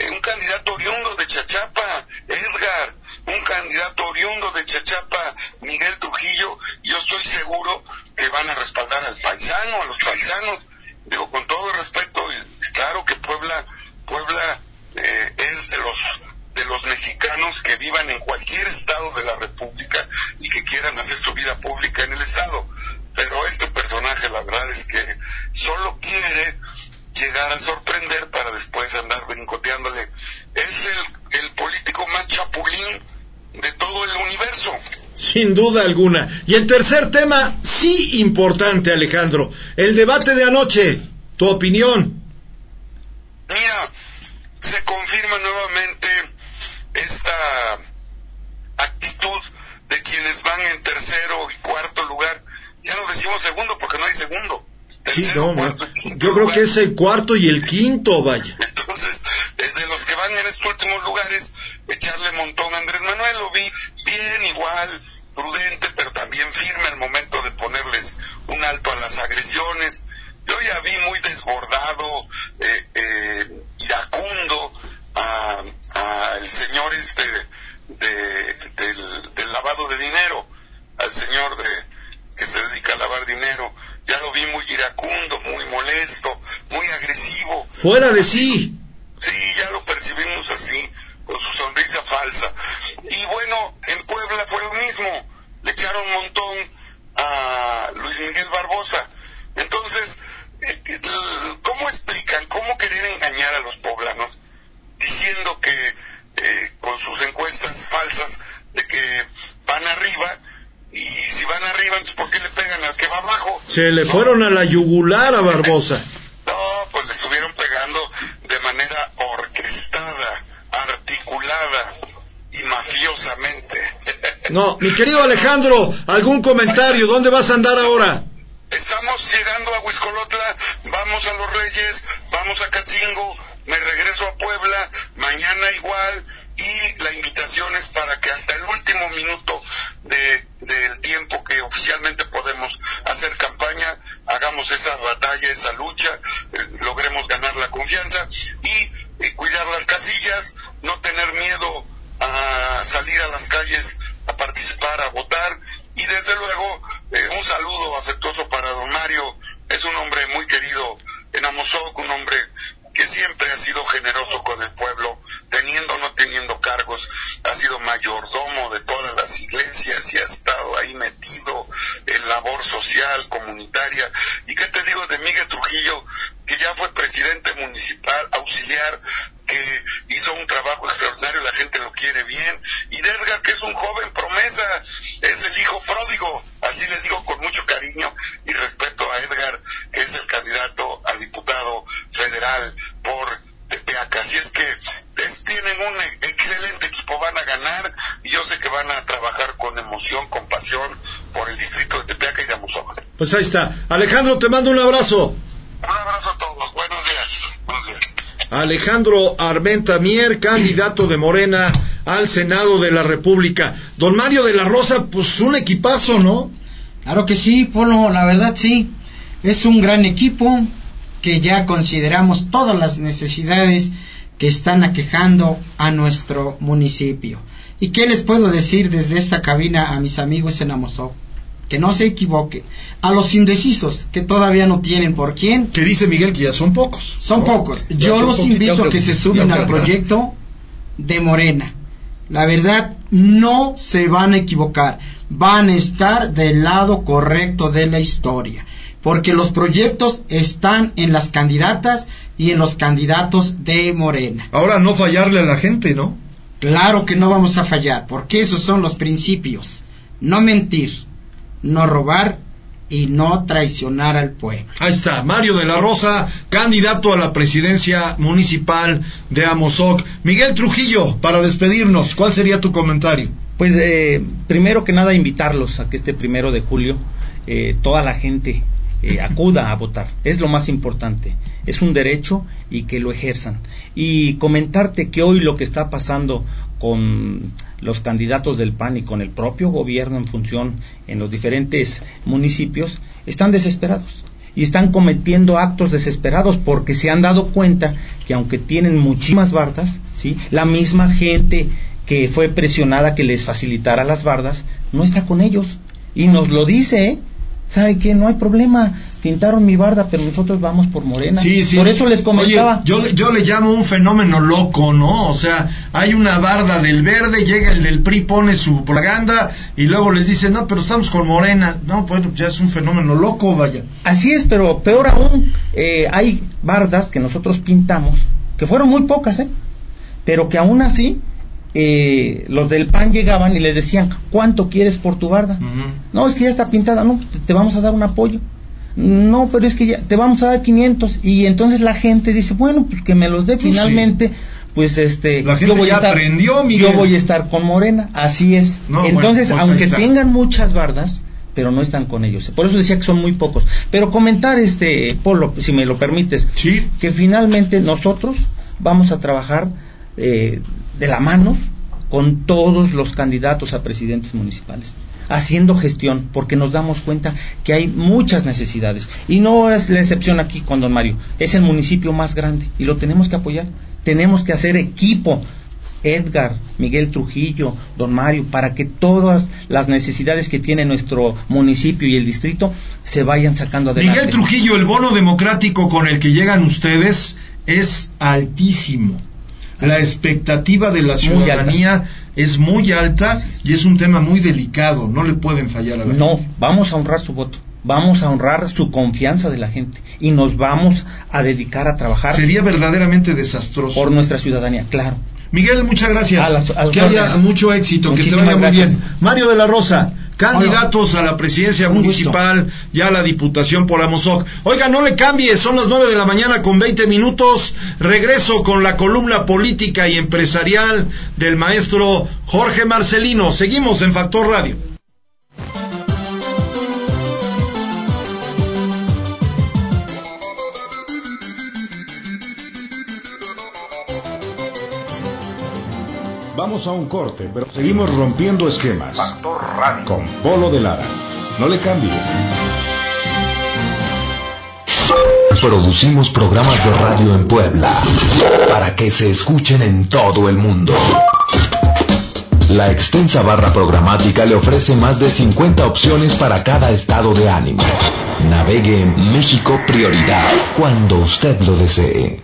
un candidato oriundo de Chachapa, Edgar, un candidato oriundo de Chachapa, Miguel Trujillo, yo estoy seguro que van a respaldar al paisano, a los paisanos. Digo, con todo el respeto, claro que Puebla, Puebla eh, es de los de los mexicanos que vivan en cualquier estado de la República y que quieran hacer su vida pública en el Estado. Pero este personaje, la verdad es que solo quiere llegar a sorprender para después andar brincoteándole. Es el, el político más chapulín de todo el universo. Sin duda alguna. Y el tercer tema, sí importante, Alejandro, el debate de anoche. Tu opinión. Mira, se confirma nuevamente esta actitud de quienes van en tercero y cuarto lugar. Ya no decimos segundo porque no hay segundo. Sí, no, no. Yo creo que es el cuarto y el quinto, vaya. Entonces, de los que van en estos últimos lugares, echarle montón a Andrés Manuel, lo vi bien, igual, prudente, pero también firme al momento de ponerles un alto a las agresiones. Yo ya vi muy desbordado, eh, eh, iracundo al señor este de, del, del lavado de dinero, al señor de que se dedica a lavar dinero. Ya lo vi muy iracundo, muy molesto, muy agresivo. Fuera de sí. Sí, ya lo percibimos así, con su sonrisa falsa. Y bueno, en Puebla fue lo mismo. Le echaron un montón a Luis Miguel Barbosa. Entonces, eh, ¿cómo explican, cómo querer engañar a los poblanos diciendo que eh, con sus encuestas falsas de que van arriba y si van arriba, entonces ¿por qué le pegan al que va abajo? Se le fueron a la yugular a Barbosa. No, pues le estuvieron pegando de manera orquestada, articulada y mafiosamente. No, mi querido Alejandro, ¿algún comentario? ¿Dónde vas a andar ahora? Estamos llegando a Huiscolotla, vamos a Los Reyes, vamos a Catzingo, me regreso a Puebla, mañana igual, y la invitación es para que hasta el último minuto de, del tiempo que oficialmente podemos hacer campaña, hagamos esa batalla, esa lucha, eh, logremos ganar la confianza y, cuidar las casillas, no tener miedo a salir a las calles a participar, a votar. Y desde luego eh, un saludo afectuoso para don Mario, es un hombre muy querido en Amozoc, un hombre que siempre ha sido generoso con el pueblo, teniendo o no teniendo cargos, ha sido mayordomo de todas las iglesias y ha estado ahí metido en labor social, comunitaria. ¿Y qué te digo de Miguel Trujillo, que ya fue presidente municipal, auxiliar, que hizo un trabajo extraordinario, la gente lo quiere bien, y de Edgar, que es un joven promesa, es el hijo pródigo, así le digo con mucho cariño y respeto a Edgar, que es el candidato a diputado federal por Tepeaca. Así es que es, tienen un excelente equipo, van a ganar y yo sé que van a trabajar con emoción, con pasión por el distrito de Tepeaca y de Amozoc. Pues ahí está. Alejandro, te mando un abrazo. Un abrazo a todos, buenos días. Buenos días. Alejandro Armenta Mier, candidato de Morena al Senado de la República. Don Mario de la Rosa, pues un equipazo, ¿no? Claro que sí, Polo, la verdad sí. Es un gran equipo que ya consideramos todas las necesidades que están aquejando a nuestro municipio. ¿Y qué les puedo decir desde esta cabina a mis amigos en Amozoc? Que no se equivoque. A los indecisos que todavía no tienen por quién. Que dice Miguel que ya son pocos. Son ¿no? pocos. Ya Yo son los invito a que se Ya al proyecto de Morena. La verdad, no se van a equivocar. Van a estar del lado correcto de la historia. Porque los proyectos están en las candidatas y en los candidatos de Morena. Ahora no fallarle a la gente, ¿no? Claro que no vamos a fallar, porque esos son los principios. No mentir, no robar y no traicionar al pueblo. Ahí está, Mario de la Rosa, candidato a la presidencia municipal de Amozoc. Miguel Trujillo, para despedirnos, ¿cuál sería tu comentario? Pues eh, primero que nada invitarlos a que este primero de julio eh, toda la gente eh, acuda a votar. Es lo más importante. Es un derecho y que lo ejerzan. Y comentarte que hoy lo que está pasando con los candidatos del PAN y con el propio gobierno en función en los diferentes municipios están desesperados y están cometiendo actos desesperados porque se han dado cuenta que aunque tienen muchísimas bardas, ¿sí? la misma gente que fue presionada que les facilitara las bardas no está con ellos y nos lo dice, ¿eh? ¿sabe qué? No hay problema, pintaron mi barda, pero nosotros vamos por Morena. Sí, sí. Por eso les comentaba. Oye, yo, le- yo le llamo un fenómeno loco, ¿no? O sea, hay una barda del verde, llega el del PRI, pone su propaganda y luego les dice, no, pero estamos con Morena. No, pues ya es un fenómeno loco, vaya. Así es, pero peor aún, eh, hay bardas que nosotros pintamos, que fueron muy pocas, ¿eh? Pero que aún así, eh, los del PAN llegaban y les decían, ¿cuánto quieres por tu barda? No, es que ya está pintada, no, te, te vamos a dar un apoyo. No, pero es que ya te vamos a dar 500 y entonces la gente dice, bueno, pues que me los dé Pues sí. finalmente. Pues este, La gente yo voy ya a estar, aprendió, Miguel. yo voy a estar con Morena, así es. No, bueno, entonces, pues aunque tengan muchas bardas, pero no están con ellos. Por eso decía que son muy pocos. Pero comentar, este, Polo, si me lo permites, que finalmente nosotros vamos a trabajar eh, de la mano con todos los candidatos a presidentes municipales haciendo gestión porque nos damos cuenta que hay muchas necesidades y no es la excepción aquí con don Mario es el municipio más grande y lo tenemos que apoyar tenemos que hacer equipo Edgar, Miguel Trujillo, don Mario, para que todas las necesidades que tiene nuestro municipio y el distrito se vayan sacando adelante. Miguel Trujillo, el bono democrático con el que llegan ustedes es altísimo. La expectativa de la ciudadanía es muy alta y es un tema muy delicado. No le pueden fallar a la No, vamos a honrar su voto, vamos a honrar su confianza de la gente y nos vamos a dedicar a trabajar Sería verdaderamente desastroso. por nuestra ciudadanía, claro. Miguel, muchas gracias. A las- a sus que haya mucho éxito, que te vaya muy gracias. bien. Mario de la Rosa, candidatos a la presidencia Un municipal y a la diputación por Amozoc. Oiga, no le cambie, son las nueve de la mañana con 20 minutos. Regreso con la columna política y empresarial del maestro Jorge Marcelino. Seguimos en Factor Radio. Vamos a un corte, pero seguimos rompiendo esquemas. Factor Radio. Con Polo de Lara. No le cambie. Producimos programas de radio en Puebla para que se escuchen en todo el mundo. La extensa barra programática le ofrece más de 50 opciones para cada estado de ánimo. Navegue en México Prioridad cuando usted lo desee.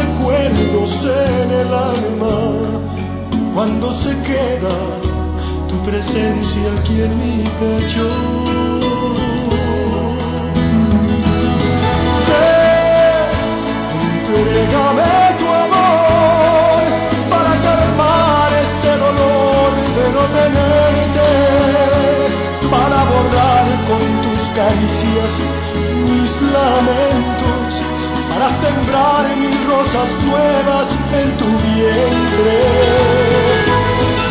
recuerdos en el alma, cuando se queda tu presencia aquí en mi pecho. Entrégame tu amor para calmar este dolor de no tenerte, para borrar con tus caricias mis lamentos, para sembrar mis rosas nuevas en tu vientre.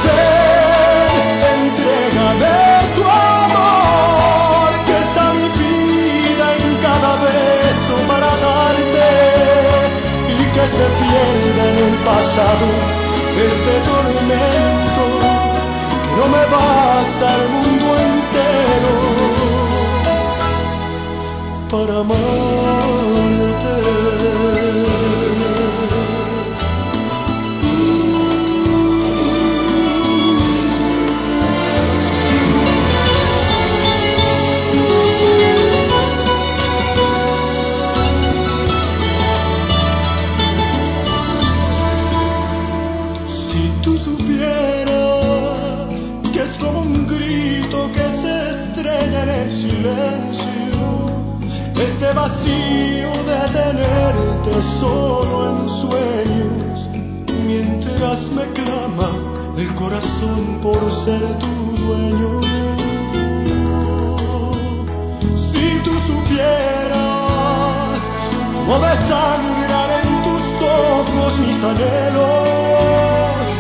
Ven, entrégame tu amor, que está mi vida en cada beso para darte y que se pierda en el pasado este tormento que no me basta el mundo entero para amarte. Si tú supieras que es como un grito que se estrella en el silencio, vacío de tenerte solo en sueños, mientras me clama el corazón por ser tu dueño. Si tú supieras cómo desangran en tus ojos mis anhelos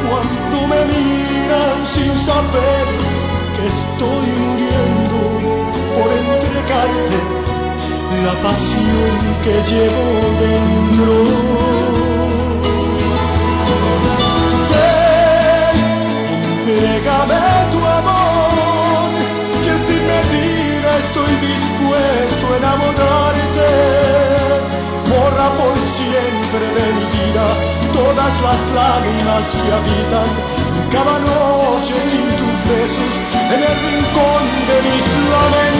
cuando me miran sin saber que estoy muriendo por entregarte la pasión que llevo dentro. Ven, entrégame tu amor, que sin medida estoy dispuesto a enamorarte. Borra por siempre de mi vida todas las lágrimas que habitan cada noche sin tus besos en el rincón de mis lamentos.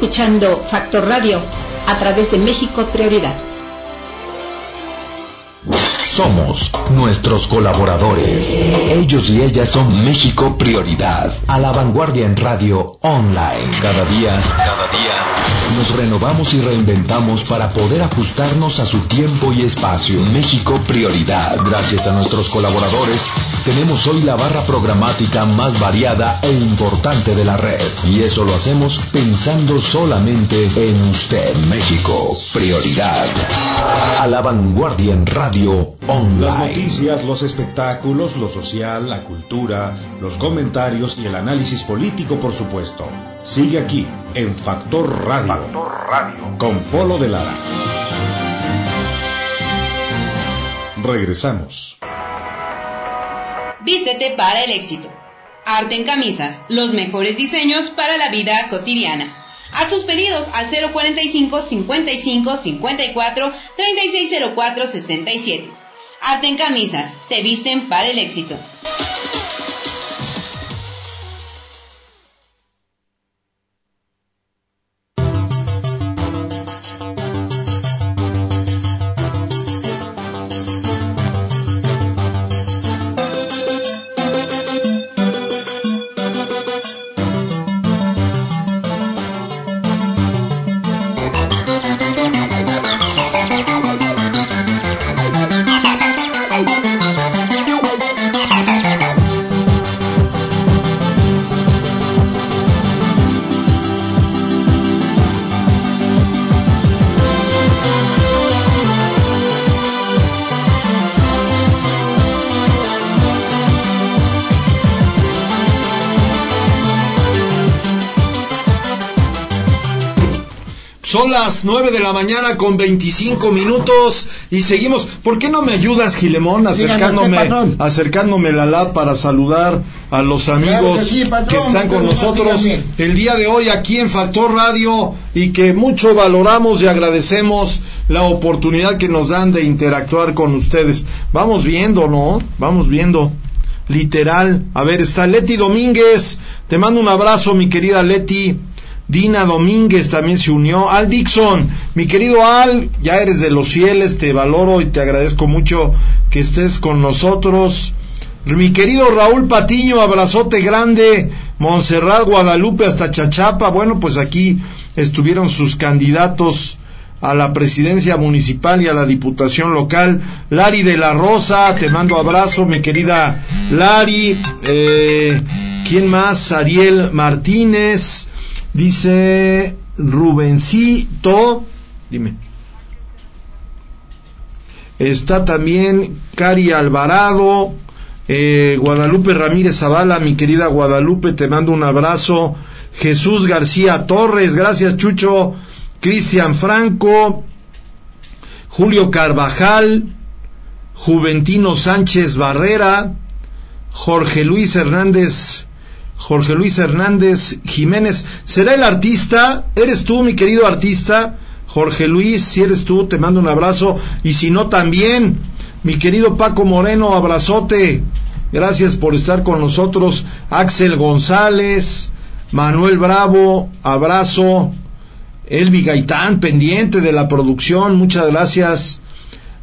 Escuchando Factor Radio a través de México Prioridad. Somos nuestros colaboradores. Ellos y ellas son México Prioridad. A la vanguardia en radio online. Cada día, cada día. Nos renovamos y reinventamos para poder ajustarnos a su tiempo y espacio. México Prioridad. Gracias a nuestros colaboradores, tenemos hoy la barra programática más variada e importante de la red. Y eso lo hacemos pensando solamente en usted. México Prioridad. A la vanguardia en radio online. Las noticias, los espectáculos, lo social, la cultura, los comentarios y el análisis político, por supuesto. Sigue aquí en Factor Radio. Factor Radio. Con Polo de Lara. Regresamos. Vístete para el éxito. Arte en camisas, los mejores diseños para la vida cotidiana. A tus pedidos al 045 55 54 3604 67. Arte en camisas, te visten para el éxito. Las 9 de la mañana con 25 minutos y seguimos. ¿Por qué no me ayudas, Gilemón, acercándome, usted, acercándome la lab para saludar a los amigos que sí, patrón, que están con nosotros el día de hoy aquí en Factor Radio y que mucho valoramos y agradecemos la oportunidad que nos dan de interactuar con ustedes. Vamos viendo, ¿no? Vamos viendo. Literal. A ver, está Leti Domínguez. Te mando un abrazo, mi querida Leti. Dina Domínguez también se unió. Al Dixon, mi querido Al, ya eres de los fieles, te valoro y te agradezco mucho que estés con nosotros. Mi querido Raúl Patiño, abrazote grande. Montserrat, Guadalupe hasta Chachapa. Bueno, pues aquí estuvieron sus candidatos a la presidencia municipal y a la diputación local. Lari de la Rosa, te mando abrazo, mi querida Lari. Eh, ¿Quién más? Ariel Martínez. Dice Rubencito. Dime. Está también Cari Alvarado. eh, Guadalupe Ramírez Zavala, mi querida Guadalupe, te mando un abrazo. Jesús García Torres, gracias Chucho. Cristian Franco, Julio Carvajal, Juventino Sánchez Barrera, Jorge Luis Hernández, Jorge Luis Hernández Jiménez. ¿Será el artista? ¿Eres tú, mi querido artista? Jorge Luis, si eres tú, te mando un abrazo. Y si no, también. Mi querido Paco Moreno, abrazote. Gracias por estar con nosotros. Axel González, Manuel Bravo, abrazo. Elvi Gaitán, pendiente de la producción, muchas gracias.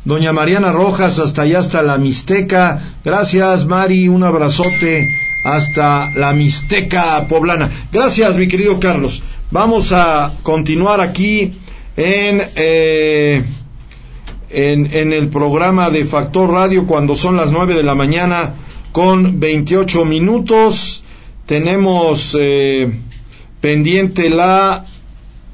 Doña Mariana Rojas, hasta allá, hasta la Mixteca. Gracias, Mari, un abrazote hasta la Mixteca poblana. Gracias, mi querido Carlos. Vamos a continuar aquí en, eh, en, el programa de Factor Radio cuando son las 9 de la mañana con 28 minutos. Tenemos eh, pendiente la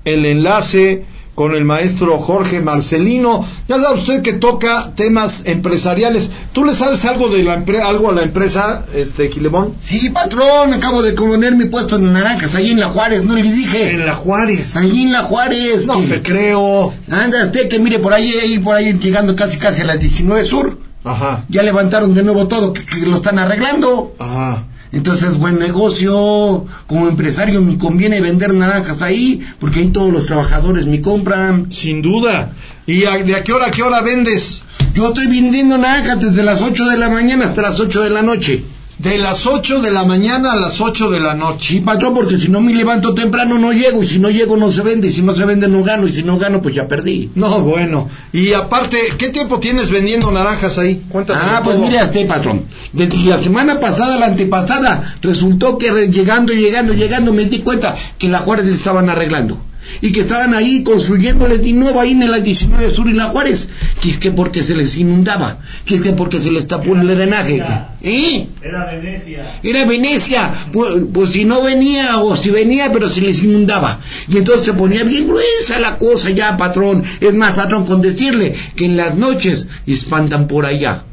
el enlace con el maestro Jorge Marcelino. Ya sabe usted que toca temas empresariales. ¿Tú le sabes algo de la algo a la empresa, este Quilemón? Sí, patrón, acabo de poner mi puesto en naranjas, ahí en La Juárez, no le dije. En La Juárez. Ahí en La Juárez. No que- te creo. Anda, usted que mire por ahí, ahí, por ahí, llegando casi casi a las 19 sur. Ajá. Ya levantaron de nuevo todo, que, que lo están arreglando. Ajá. Entonces, buen negocio. Como empresario me conviene vender naranjas ahí, porque ahí todos los trabajadores me compran. Sin duda. ¿Y a- de a qué hora a qué hora vendes? Yo estoy vendiendo naranjas desde las 8 de la mañana hasta las 8 de la noche. De las 8 de la mañana a las 8 de la noche. Sí, patrón, porque si no me levanto temprano no llego, y si no llego no se vende, y si no se vende no gano, y si no gano pues ya perdí. No, bueno. Y aparte, ¿qué tiempo tienes vendiendo naranjas ahí? Ah, pues mire a este patrón. Desde la semana pasada, la antepasada, resultó que llegando, llegando, llegando, me di cuenta que la Juárez le estaban arreglando. Y que estaban ahí construyéndoles de nuevo ahí en la 19 Sur y la Juárez. Que es que porque se les inundaba. Que es que porque se les tapó el drenaje. ¿Eh? Era Venecia. Era Venecia, pues, pues si no venía o si venía, pero se les inundaba. Y entonces se ponía bien gruesa la cosa ya, patrón. Es más, patrón, con decirle que en las noches espantan por allá.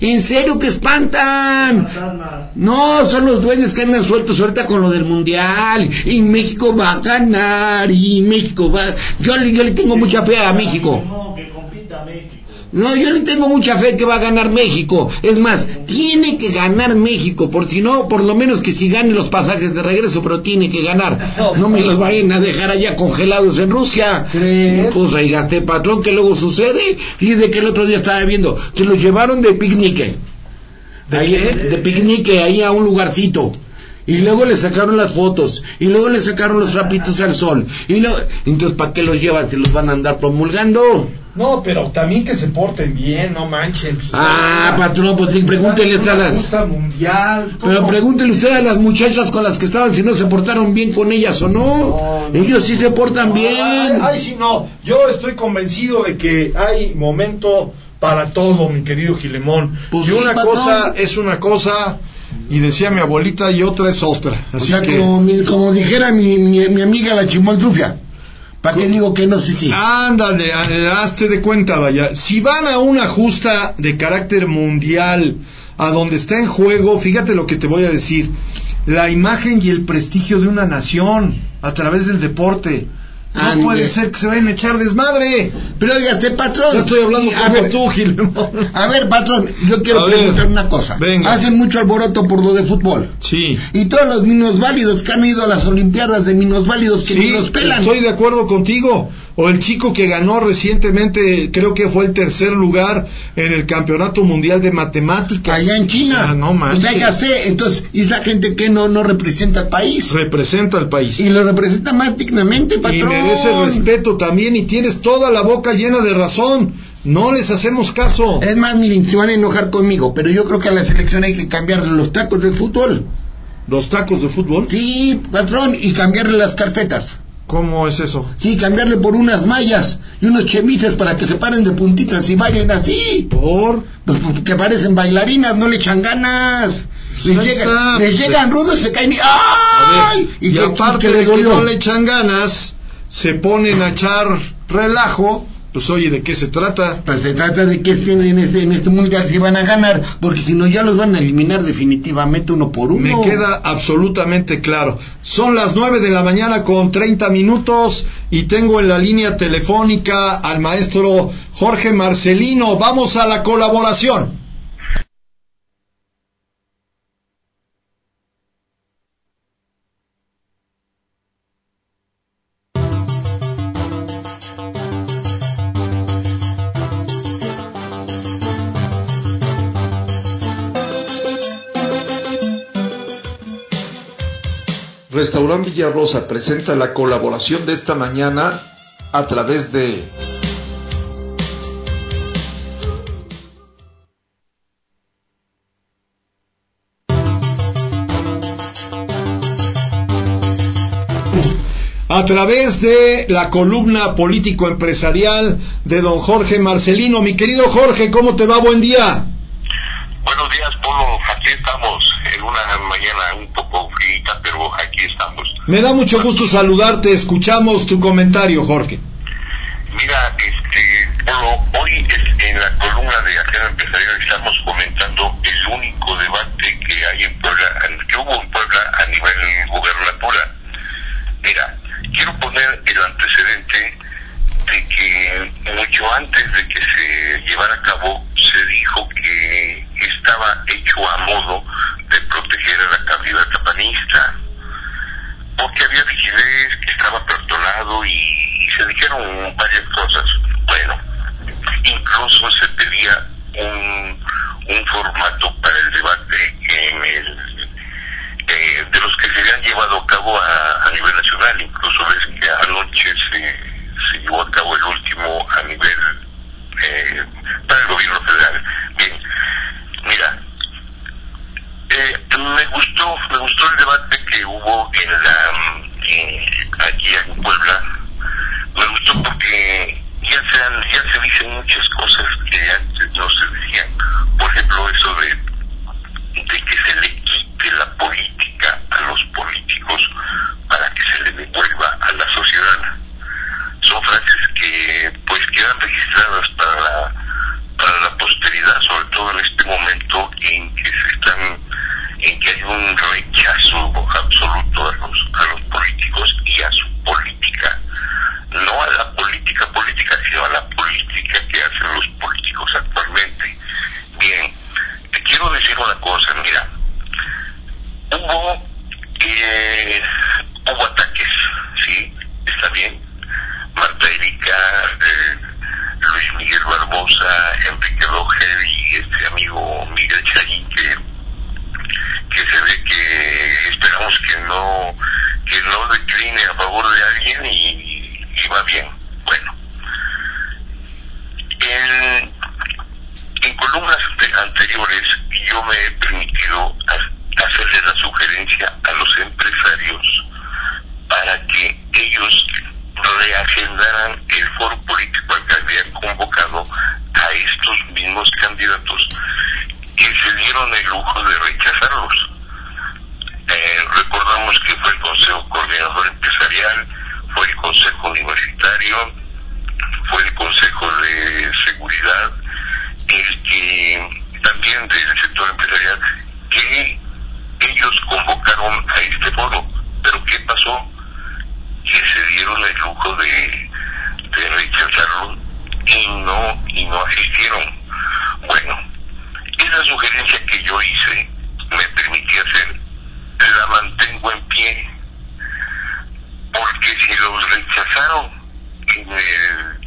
En, serio que espantan. No, son los dueños que andan sueltos ahorita con lo del mundial. Y México va a ganar. Y México va. Yo, yo le tengo mucha fe a México. No, yo le tengo mucha fe que va a ganar México. Es más, tiene que ganar México, por si no, por lo menos que si gane los pasajes de regreso, pero tiene que ganar. No me los vayan a dejar allá congelados en Rusia. Pues ahí gasté patrón, que luego sucede. Fíjese que el otro día estaba viendo, que los llevaron de picnic. Ahí, de picnic ahí a un lugarcito. Y luego le sacaron las fotos. Y luego le sacaron los trapitos al sol. Y luego, entonces, ¿para qué los llevan si los van a andar promulgando? No, pero también que se porten bien, no manchen. Pues, Ah, patrón, pues sí, pregúntele a las... Mundial. ¿cómo? Pero pregúntele usted a las muchachas con las que estaban si no se portaron bien con ellas o no. Ellos sí se portan bien. Ay, ay, sí, no. Yo estoy convencido de que hay momento para todo, mi querido Gilemón. Pues y una cosa es una cosa, y decía mi abuelita, y otra es otra. O Así sea, que. como, como dijera mi, mi, mi amiga la chimoltrufia. ¿Para qué digo que no? Sí, sí. Ándale, eh, hazte de cuenta, vaya. Si van a una justa de carácter mundial, a donde está en juego, fíjate lo que te voy a decir, la imagen y el prestigio de una nación a través del deporte. No puede ser que se vayan a echar desmadre. Pero oiga, este patrón. Ya estoy hablando Sí, como a ver, tú, Gilemón. A ver, patrón, yo quiero A ver. preguntar una cosa. Venga. Hacen mucho alboroto por lo de fútbol. Sí. Y todos los minusválidos que han ido a las Olimpiadas de minusválidos que ni Sí, los pelan. estoy de acuerdo contigo. O el chico que ganó recientemente, creo que fue el tercer lugar en el Campeonato Mundial de Matemáticas. Allá en China. O sea, no O sea, ya sé, entonces, ¿y esa gente que no, no representa al país? Representa al país. Y lo representa más dignamente, Y patrón. merece respeto también y tienes toda la boca llena de razón. No les hacemos caso. Es más, miren, se van a enojar conmigo, pero yo creo que a la selección hay que cambiarle los tacos del fútbol. ¿Los tacos de fútbol? Sí, patrón, y cambiarle las calcetas. ¿Cómo es eso? Sí, cambiarle por unas mallas y unos chemises para que se paren de puntitas y bailen así. ¿Por? Pues porque parecen bailarinas, no le echan ganas. Les, Pues llegan, les pues, llegan rudos y se caen y ¡ay! Y, que- aparte que le de que no le echan ganas, se ponen a echar relajo. Pues oye, ¿de qué se trata? Pues se trata de que estén en este, en este mundial si van a ganar, porque si no ya los van a eliminar definitivamente uno por uno. Me queda absolutamente claro. Son las 9 de la mañana con 30 minutos y tengo en la línea telefónica al maestro Jorge Marcelino. Vamos a la colaboración. Restaurant Villarrosa presenta la colaboración de esta mañana a través de a través de la columna político-empresarial de don Jorge Marcelino. Mi querido Jorge, ¿cómo te va? Buen día. Buenos días, Polo. Aquí estamos en una mañana un poco fría, pero aquí estamos. Me da mucho gusto saludarte. Escuchamos tu comentario, Jorge. Mira, este, Polo, hoy en la columna de Agenda Empresarial estamos comentando el único debate que hay en Puebla, que hubo en Puebla a nivel gubernatura. Mira, quiero poner el antecedente de que mucho antes de que se llevara a cabo se dijo que estaba hecho a modo de proteger a la candidata panista porque había rigidez, que estaba perdonado y, y se dijeron varias cosas. Bueno, incluso se pedía un, un formato para el debate en el eh, de los que se han llevado a cabo a, a nivel nacional. Incluso ves que anoche se, se llevó a cabo el último a nivel eh, para el gobierno federal. Bien, mira, eh, me gustó, me gustó el debate que hubo en la, aquí en Puebla. Me gustó porque ya se han, ya se dicen muchas cosas que antes no se decían. Por ejemplo, eso de, de que se le quite la política a los políticos para que se le devuelva a la sociedad. Son frases que pues quedan registradas para la, para la posteridad, sobre todo en este momento en que se están, en que hay un rechazo absoluto a los, a los políticos y a su política. No a la política política, sino a la política que hacen los políticos actualmente. Bien, te quiero decir una cosa, mira, hubo, eh, hubo ataques, ¿sí? Está bien. Marta Erika, Luis Miguel Barbosa, Enrique Rogel y este amigo Miguel Chayín que, se ve que esperamos que no, que no decline a favor de alguien y, va bien. Bueno, en, en columnas ante- anteriores yo me he permitido ha- hacerle la sugerencia a los empresarios para que ellos reagendaran el foro político al que habían convocado a estos mismos candidatos que se dieron el lujo de rechazarlos. Eh, recordamos que fue el Consejo Coordinador Empresarial, fue el Consejo Universitario, fue el Consejo de Seguridad, el que también del sector empresarial, que ellos convocaron a este foro. Pero ¿qué pasó? Que se dieron el lujo de, rechazarlo y no, y no asistieron. Bueno, esa sugerencia que yo hice, me permití hacer, la mantengo en pie, porque si los rechazaron en el,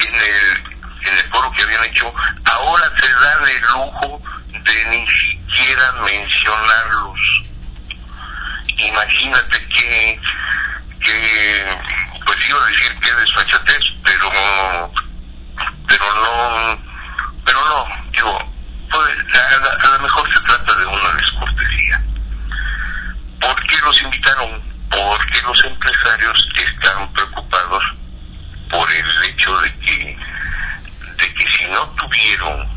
en el, en el foro que habían hecho, ahora se dan el lujo de ni siquiera mencionarlos. Imagínate que, que pues iba a decir que desfachatez, pero pero no, pero no, digo, pues, a, a- a lo mejor se trata de una descortesía. ¿Por qué los invitaron? Porque los empresarios están preocupados por el hecho de que, de que si no tuvieron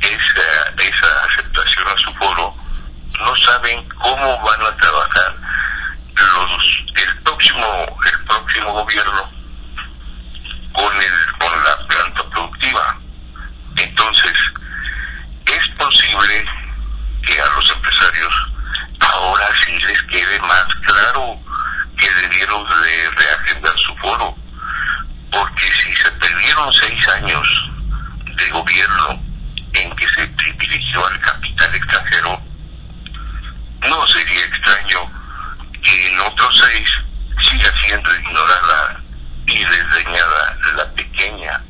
esa, esa aceptación a su foro, no saben cómo van a trabajar los, el próximo, el próximo desdeñada la pequeña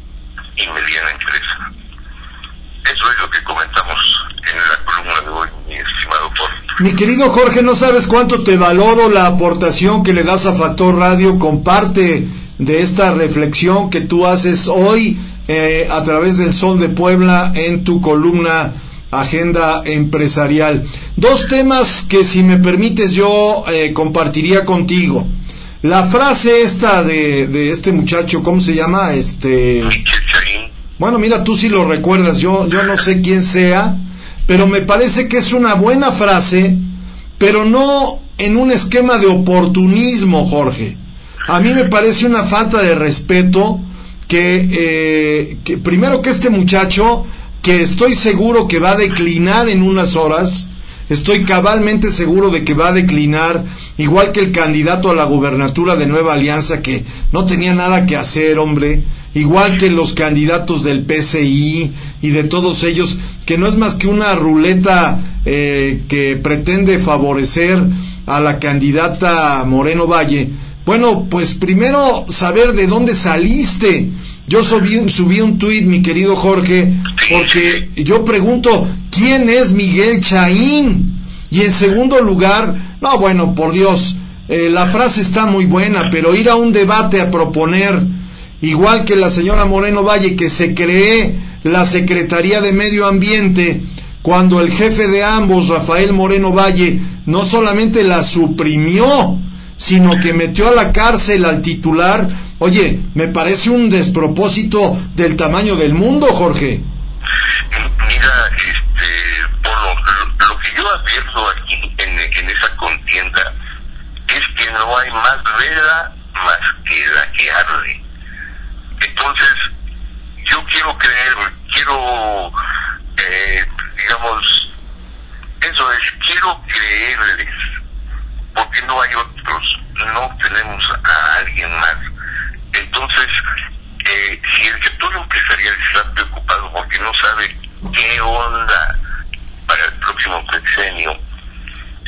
y mediana empresa. Eso es lo que comentamos en la columna de hoy, mi estimado Jorge. Mi querido Jorge, no sabes cuánto te valoro la aportación que le das a Factor Radio con parte de esta reflexión que tú haces hoy eh, a través del Sol de Puebla en tu columna Agenda Empresarial. Dos temas que si me permites yo eh, compartiría contigo. La frase esta de, de este muchacho, ¿cómo se llama? Este... Bueno, mira, tú sí lo recuerdas, yo, yo no sé quién sea, pero me parece que es una buena frase, pero no en un esquema de oportunismo, Jorge. A mí me parece una falta de respeto que, eh, primero que este muchacho, que estoy seguro que va a declinar en unas horas, estoy cabalmente seguro de que va a declinar, igual que el candidato a la gubernatura de Nueva Alianza, que no tenía nada que hacer, hombre, igual que los candidatos del PCI y de todos ellos, que no es más que una ruleta eh, que pretende favorecer a la candidata Moreno Valle. Bueno, pues primero saber de dónde saliste. Yo subí, subí un tuit, mi querido Jorge, porque yo pregunto, ¿quién es Miguel Chaín? Y en segundo lugar, no, bueno, por Dios, eh, la frase está muy buena, pero ir a un debate a proponer, igual que la señora Moreno Valle, que se cree la Secretaría de Medio Ambiente, cuando el jefe de ambos, Rafael Moreno Valle, no solamente la suprimió, sino que metió a la cárcel al titular. Oye, me parece un despropósito del tamaño del mundo, Jorge. Mira, este, Polo, lo, que yo advierto aquí en, en esa contienda es que no hay más vela más que la que arde. Entonces, yo quiero creer, quiero, eh, digamos, eso es, quiero creerles, porque no hay otros, no tenemos a alguien más. Entonces, eh, si el sector empresarial está preocupado porque no sabe qué onda para el próximo sexenio,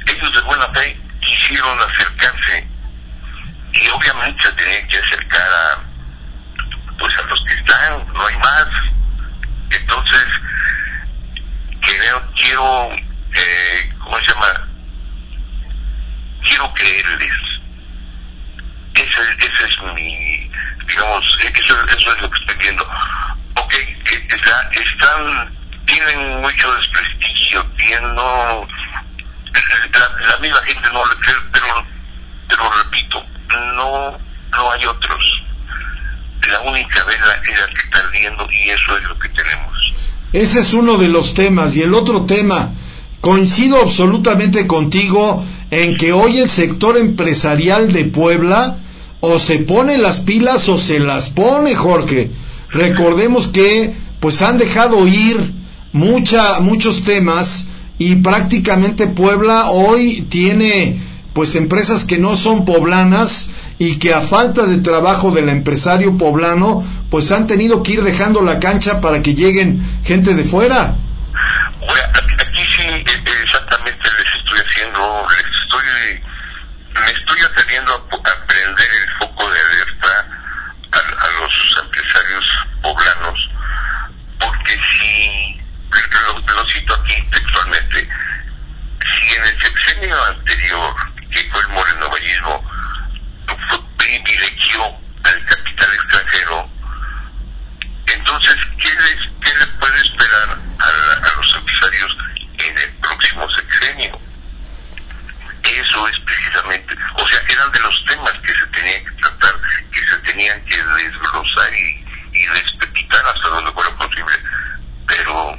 ellos de buena fe quisieron acercarse y obviamente se tenían que acercar a pues a los que están, no hay más. Entonces, creo, quiero, eh, ¿cómo se llama? Quiero creerles. Ese, ese es mi, digamos, eso, eso es lo que estoy viendo. Ok, eh, está, están, tienen mucho desprestigio, tienen, no, la, la misma gente no le cree, pero, pero repito, no, no hay otros. La única vela es la que está ardiendo y eso es lo que tenemos. Ese es uno de los temas. Y el otro tema, coincido absolutamente contigo en que hoy el sector empresarial de Puebla o se pone las pilas o se las pone, Jorge. Recordemos que pues han dejado ir mucha, muchos temas y prácticamente Puebla hoy tiene pues empresas que no son poblanas y que a falta de trabajo del empresario poblano pues han tenido que ir dejando la cancha para que lleguen gente de fuera. Bueno, aquí, sí eh, exactamente les estoy haciendo, les estoy, me estoy atreviendo a, a prender el foco de alerta a, a los empresarios poblanos, porque si, lo, lo cito aquí textualmente, si en el sexenio anterior, que fue el morenovallismo, privilegió al capital extranjero, entonces, ¿qué, les, qué le puede esperar a, a los empresarios en el próximo sexenio? Eso es precisamente, o sea, eran de los temas que se tenían que tratar, que se tenían que desglosar y, y despepitar hasta donde fuera posible. Pero eh,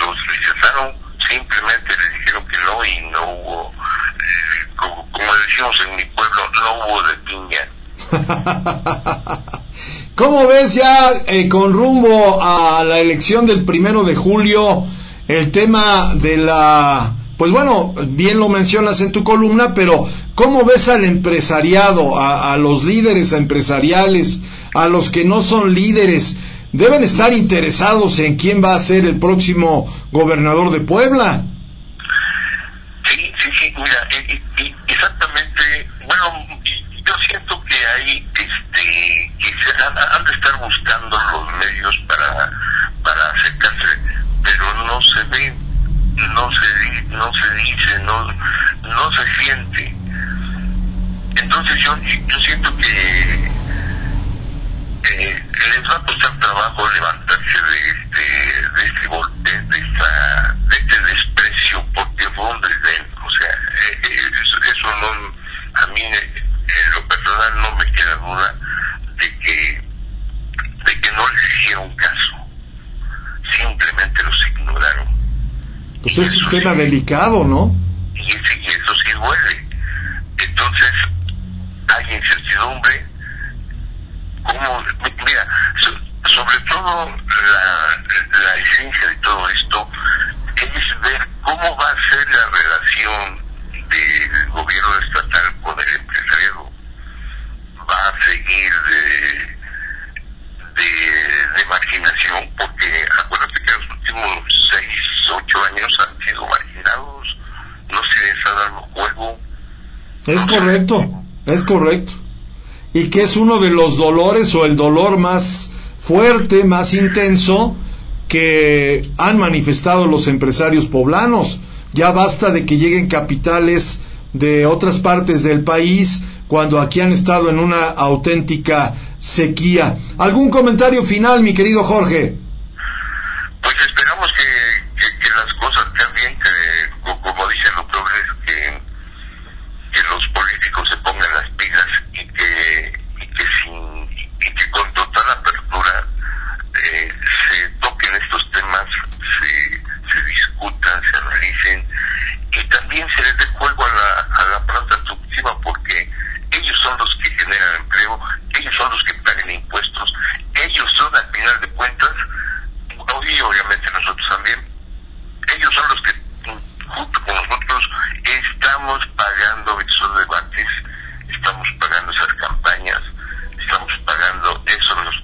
los rechazaron, simplemente les dijeron que no y no hubo, eh, como, como decimos en mi pueblo, no hubo de piña. ¿Cómo ves ya eh, con rumbo a la elección del primero de julio el tema de la, pues bueno, bien lo mencionas en tu columna, pero ¿cómo ves al empresariado, a, a los líderes empresariales, a los que no son líderes? Deben estar interesados en quién va a ser el próximo gobernador de Puebla. Sí, sí, sí, mira, y- y- y exactamente, bueno, yo siento que hay este, que se han, han de estar buscando los medios para, para acercarse, pero no se ve, no se, no se dice, no, no se siente. Entonces yo, yo siento que eh, les va a costar trabajo levantarse de este, de este golpe, de, esta, de este desprecio, porque fue un desdén. O sea, eh, eh, eso, eso no, a mí eh, en lo personal no me queda duda de que, de que no les hicieron caso. Simplemente los ignoraron. Pues es un tema delicado, ¿no? y, y eso sí duele. Entonces, hay incertidumbre. Mi- Mira, so- sobre todo la, esencia de todo esto es ver cómo va a ser la relación del gobierno estatal con el empresariado. Va a seguir de, de, marginación, porque acuérdate que los últimos seis, ocho años han sido marginados, no se les ha dado juego. Es correcto, es correcto. Y que es uno de los dolores o el dolor más fuerte, más intenso que han manifestado los empresarios poblanos. Ya basta de que lleguen capitales de otras partes del país cuando aquí han estado en una auténtica sequía. ¿Algún comentario final, mi querido Jorge? Pues esperamos que, que, las cosas cambien, que co- como dice lo Robles, que, que los políticos se pongan las pilas que, que, sin, y que con total apertura eh, se toquen estos temas, se, discutan, se analicen y también se les dé juego a la, a la planta productiva porque ellos son los que generan empleo, ellos son los que pagan impuestos, ellos son al final de cuentas y obviamente nosotros también, ellos son los que junto con nosotros estamos pagando esos debates, estamos pagando esas campañas, estamos pagando esos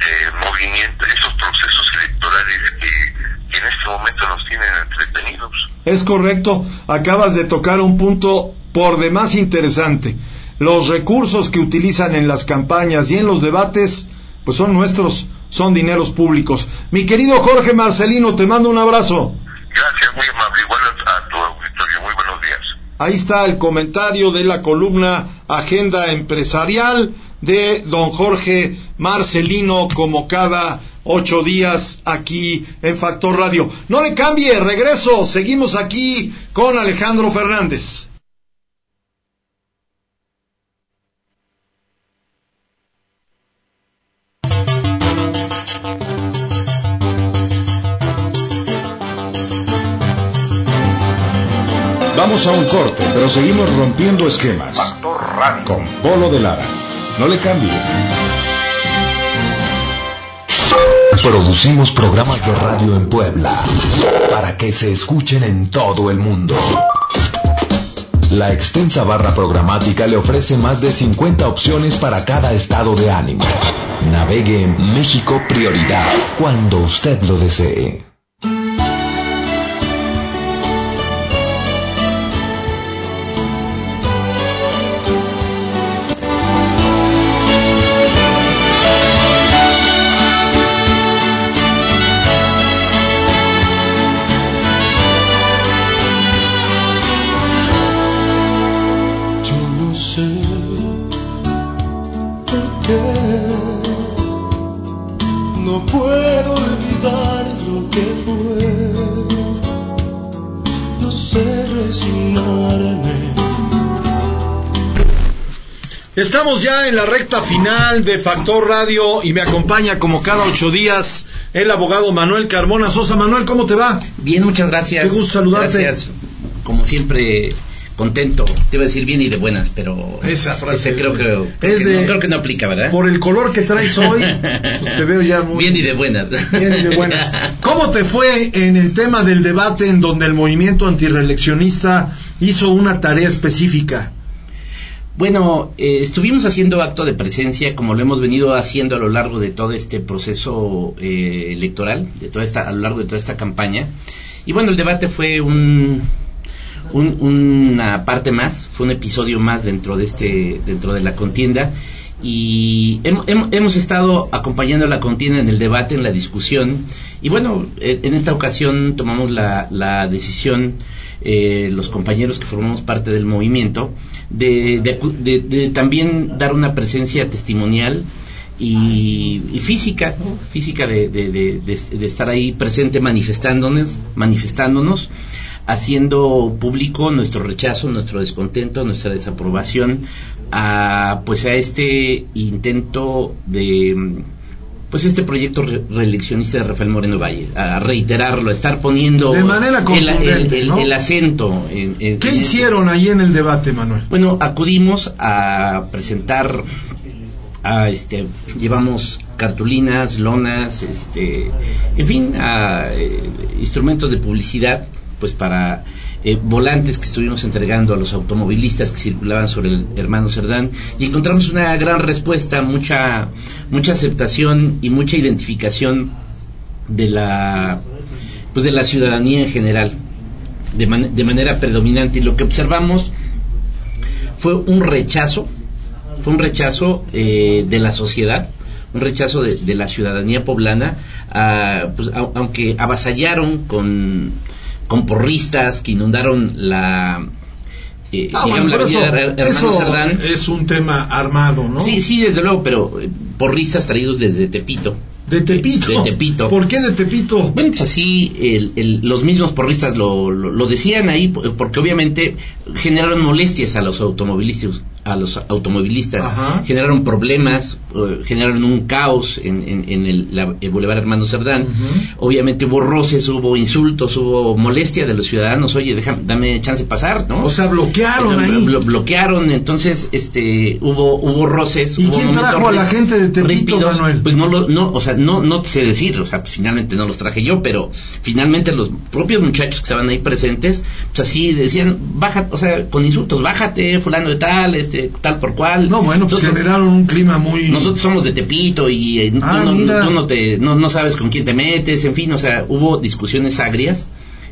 eh, movimientos, esos procesos electorales que, que en este momento nos tienen entretenidos. Es correcto, acabas de tocar un punto por demás interesante. Los recursos que utilizan en las campañas y en los debates, pues son nuestros, son dineros públicos. Mi querido Jorge Marcelino, te mando un abrazo. Gracias, muy amable. Igual a, a tu auditorio. Muy buenos días. Ahí está el comentario de la columna Agenda Empresarial de don Jorge Marcelino, como cada ocho días aquí en Factor Radio. No le cambie, regreso, seguimos aquí con Alejandro Fernández. Vamos a un corte, pero seguimos rompiendo esquemas. Con Polo de Lara. No le cambie. Producimos programas de radio en Puebla para que se escuchen en todo el mundo. La extensa barra programática le ofrece más de 50 opciones para cada estado de ánimo. Navegue en México Prioridad cuando usted lo desee. Ya en la recta final de Factor Radio y me acompaña como cada ocho días el abogado Manuel Carmona Sosa. Manuel, ¿cómo te va? Bien, muchas gracias. Qué gusto saludarte. Gracias. Como siempre, contento. Te iba a decir bien y de buenas, pero Esa frase ese creo, es- creo, es que de- no, creo que no aplica, ¿verdad? Por el color que traes hoy, pues te veo ya muy Bien y de buenas. bien y de buenas. ¿Cómo te fue en el tema del debate en donde el movimiento antireeleccionista hizo una tarea específica? Bueno, eh, estuvimos haciendo acto de presencia como lo hemos venido haciendo a lo largo de todo este proceso eh, electoral, de toda esta, a lo largo de toda esta campaña. Y bueno, el debate fue un, un- una parte más, fue un episodio más dentro de este, dentro de la contienda y hem- hem- hemos estado acompañando la contienda en el debate, en la discusión y bueno, en esta ocasión tomamos la, la decisión eh, los compañeros que formamos parte del movimiento de, de de- de también dar una presencia testimonial y, y física, física de, estar ahí presente manifestándonos, manifestándonos, haciendo público nuestro rechazo, nuestro descontento, nuestra desaprobación a pues a este intento de pues este proyecto re- reeleccionista de Rafael Moreno Valle, a reiterarlo, a estar poniendo De manera el, el- el- ¿no? el acento. en- en- ¿Qué en- hicieron ahí en el debate, Manuel? bueno, acudimos a presentar, a, este, llevamos cartulinas, lonas, este, en fin, a, eh, instrumentos de publicidad, pues para eh, volantes que estuvimos entregando a los automovilistas que circulaban sobre el hermano Cerdán y encontramos una gran respuesta, mucha, mucha aceptación y mucha identificación de la, pues de la ciudadanía en general, de, man- de manera predominante. Y lo que observamos fue un rechazo, fue un rechazo eh, de la sociedad, un rechazo de, la ciudadanía poblana, a, pues, a- aunque avasallaron con, con porristas que inundaron la... eh, Ah, bueno, la eso, eso es un tema armado, ¿no? Sí, sí, desde luego, pero eh, porristas traídos desde Tepito. De Tepito. De, Tepito. ¿Por qué de Tepito? Bueno, pues así el- el- los mismos porristas lo, lo- lo decían ahí, porque obviamente generaron molestias a los automovilistas, a los automovilistas, Ajá. generaron problemas, eh, generaron un caos en, en- en el, la- el Boulevard Hermano Cerdán. Obviamente hubo roces, hubo insultos, hubo molestia de los ciudadanos. Oye, déjame, dame chance de pasar, ¿no? O sea, bloquearon ahí. blo- bloquearon, entonces, este, hubo, hubo roces. ¿Y hubo quién trajo a la gente de Tepito. Manuel? Pues no, lo, no, o sea, no, no sé decir, o sea, pues finalmente no los traje yo, pero finalmente los propios muchachos que estaban ahí presentes, pues así decían, baja, o sea, con insultos, bájate, fulano de tal, este, tal por cual. No, bueno, pues Nosotros- generaron un clima muy... nosotros somos de Tepito y eh, Ah, tú, no, tú no te, no, no sabes con quién te metes, en fin, o sea, hubo discusiones agrias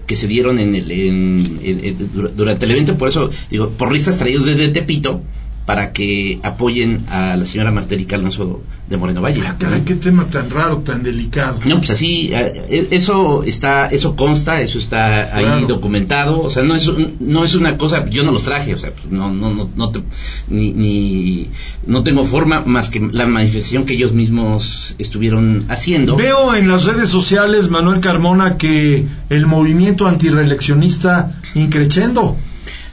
que se dieron en el, en- en- en- dur- durante el evento, por eso digo, porristas traídos desde Tepito para que apoyen a la señora Martérica Alonso de Moreno Valle. Ah, caray, qué tema tan raro, tan delicado. No, pues así, eh, eso está, eso consta, eso está ahí Claro. documentado, o sea, no es, no es una cosa, yo no los traje, o sea, pues, no, no, no, no, te- ni, ni- no tengo forma más que la manifestación que ellos mismos estuvieron haciendo. Veo en las redes sociales, Manuel Carmona, que el movimiento antireeleccionista increchendo.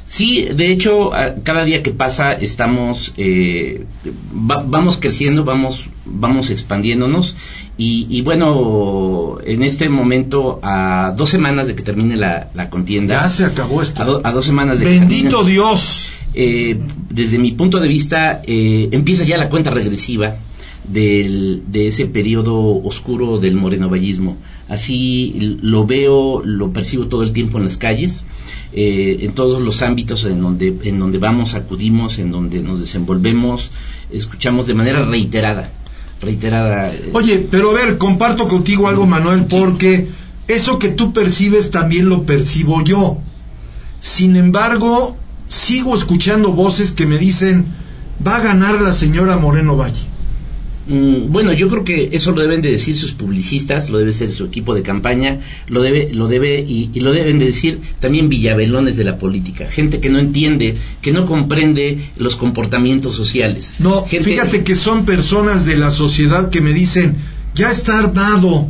Sí, de hecho, cada día que pasa estamos, eh, va- vamos creciendo, vamos, vamos expandiéndonos y, y bueno, en este momento, a dos semanas de que termine la, la contienda, Ya se acabó esto. a, do- a dos semanas de que Bendito termine- Dios. eh, desde mi punto de vista, eh, empieza ya la cuenta regresiva del, de ese periodo oscuro del morenovallismo. Así lo veo, lo percibo todo el tiempo en las calles, eh, en todos los ámbitos en donde, en donde vamos, acudimos, en donde nos desenvolvemos, escuchamos de manera reiterada, reiterada. eh, Oye, pero a ver, comparto contigo algo, Manuel, porque eso que tú percibes también lo percibo yo. Sin embargo, sigo escuchando voces que me dicen, va a ganar la señora Moreno Valle. Mm, Bueno, yo creo que eso lo deben de decir sus publicistas, lo debe ser su equipo de campaña, lo debe, lo debe y, y lo deben de decir también villabelones de la política, gente que no entiende, que no comprende los comportamientos sociales. No, Gente- fíjate que son personas de la sociedad que me dicen, ya está armado,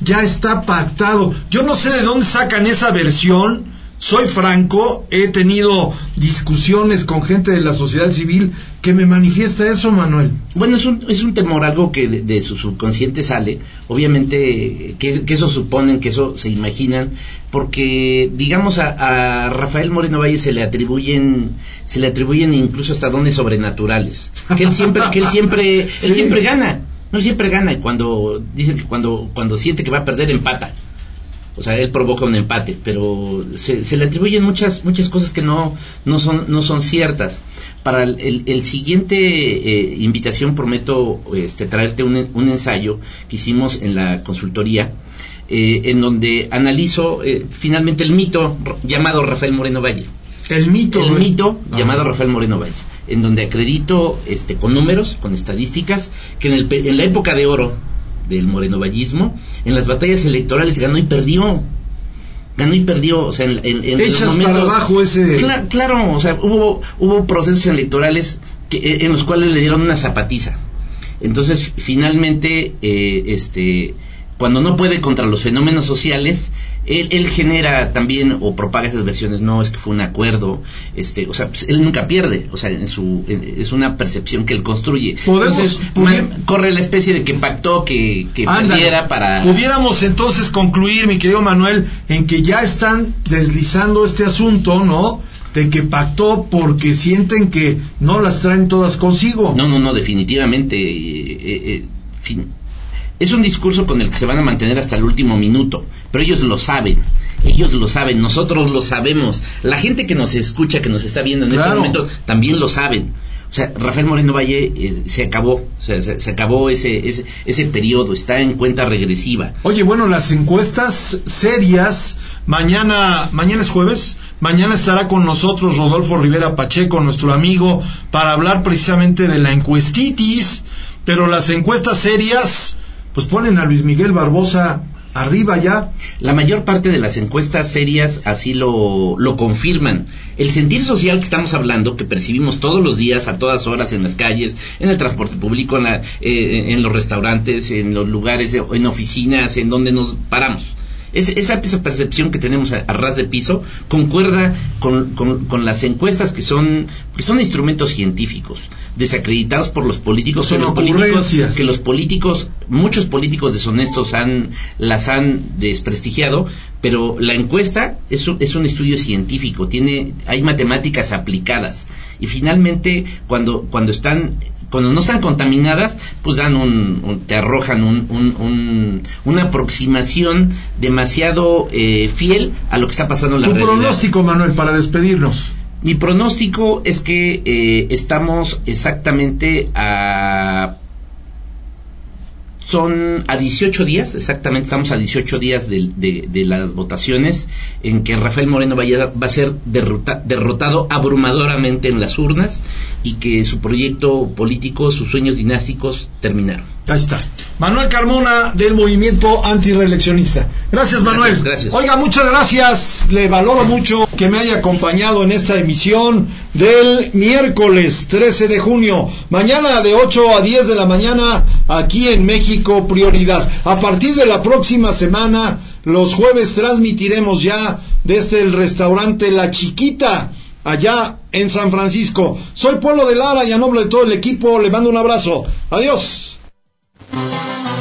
ya está pactado. Yo no sé de dónde sacan esa versión. Soy franco, he tenido discusiones con gente de la sociedad civil que me manifiesta eso, Manuel. Bueno, es un, es un temor, algo que de, de su subconsciente sale, obviamente que, que eso suponen, que eso se imaginan, porque digamos a, a Rafael Moreno Valle se le atribuyen, se le atribuyen incluso hasta dones sobrenaturales, que él siempre, que él siempre, Sí. él siempre gana, no siempre gana, y cuando dicen que cuando, cuando siente que va a perder empata. O sea, él provoca un empate, pero se, se le atribuyen muchas muchas cosas que no no son no son ciertas. Para el, el- el siguiente eh, invitación prometo este traerte un, un ensayo que hicimos en la consultoría eh, en donde analizo eh, finalmente el mito llamado Rafael Moreno Valle. El mito. El mito Ajá. llamado Rafael Moreno Valle, en donde acredito este, con números, con estadísticas, que en, el en la época de oro del morenovallismo, en las batallas electorales ganó y perdió. Ganó y perdió, o sea, en, en- Echas momentos- para abajo ese. Cla- claro, o sea, hubo, hubo procesos electorales que, eh, en los cuales le dieron una zapatiza. Entonces, finalmente, eh, este, cuando no puede contra los fenómenos sociales, él, él genera también o propaga esas versiones. No, es que fue un acuerdo. Este, o sea, pues, él nunca pierde. O sea, en su, en- es una percepción que él construye. Podemos- Entonces, man- corre la especie de que pactó que, que Ándale. perdiera para. Pudiéramos entonces concluir, mi querido Manuel, en que ya están deslizando este asunto, ¿no? De que pactó porque sienten que no las traen todas consigo. No, no, no, definitivamente. eh, eh, eh, fin- es un discurso con el que se van a mantener hasta el último minuto, pero ellos lo saben. Ellos lo saben, nosotros lo sabemos. La gente que nos escucha, que nos está viendo en este momento, también lo saben. O sea, Rafael Moreno Valle eh, se acabó, o sea, se, se acabó ese, ese, ese periodo, está en cuenta regresiva. Oye, bueno, las encuestas serias, mañana, mañana es jueves, mañana estará con nosotros Rodolfo Rivera Pacheco, nuestro amigo, para hablar precisamente de la encuestitis, pero las encuestas serias, pues ponen a Luis Miguel Barbosa arriba ya. La mayor parte de las encuestas serias así lo, lo confirman. El sentir social que estamos hablando, que percibimos todos los días, a todas horas, en las calles, en el transporte público, en, la- eh, en los restaurantes, en los lugares, en oficinas, en donde nos paramos. Es- esa, esa percepción que tenemos a, a ras de piso concuerda con, con- con las encuestas que son, que son instrumentos científicos, desacreditados por los políticos, Son que los políticos, que los políticos, muchos políticos deshonestos han, las han desprestigiado, pero la encuesta es es un estudio científico, tiene, hay matemáticas aplicadas. Y finalmente cuando, cuando están cuando no están contaminadas, pues dan un, un- te arrojan un, un- un- una aproximación demasiado eh, fiel a lo que está pasando en la Tu realidad. pronóstico, Manuel, para despedirnos. Mi pronóstico es que eh, estamos exactamente a... Son a 18 días, exactamente estamos a 18 días de, las votaciones en que Rafael Moreno vaya- va a ser derrota- derrotado abrumadoramente en las urnas y que su proyecto político, sus sueños dinásticos terminaron. Ahí está. Manuel Carmona del movimiento antireeleccionista. Gracias, Manuel. Gracias, gracias. Oiga, muchas gracias. Le valoro mucho que me haya acompañado en esta emisión del miércoles 13 de junio. Mañana de 8 a 10 de la mañana aquí en México Prioridad. A partir de la próxima semana, los jueves transmitiremos ya desde el restaurante La Chiquita allá en San Francisco. Soy Polo de Lara y a nombre de todo el equipo le mando un abrazo. Adiós. Yo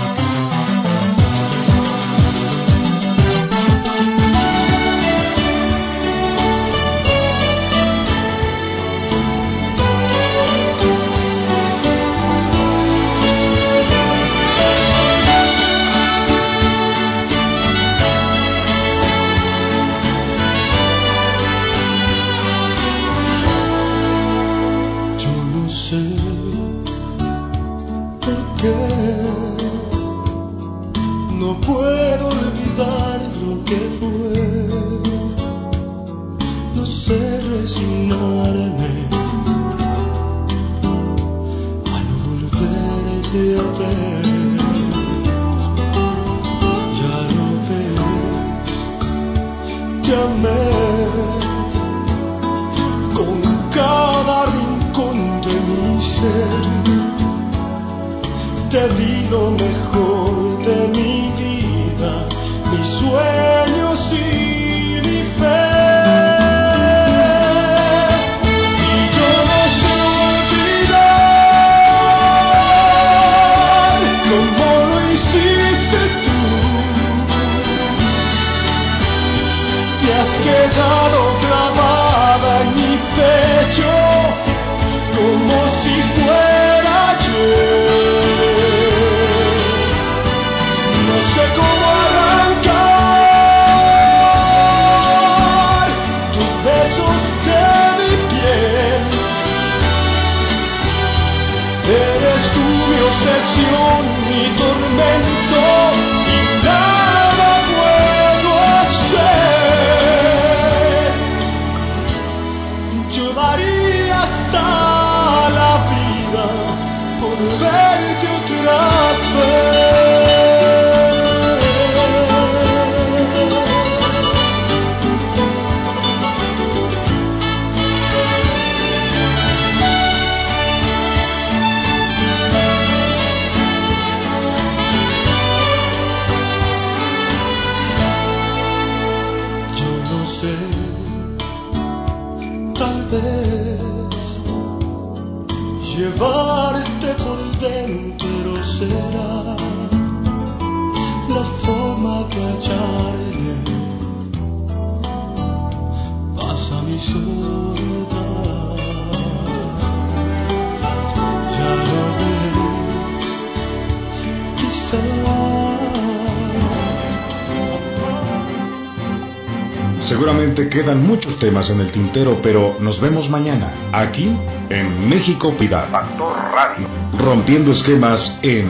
quedan muchos temas en el tintero, pero nos vemos mañana, aquí en México Piedad. Factor Radio. Rompiendo esquemas en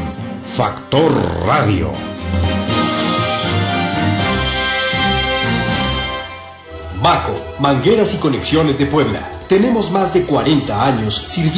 Factor Radio. Baco, Mangueras y Conexiones de Puebla. Tenemos más de 40 años sirviendo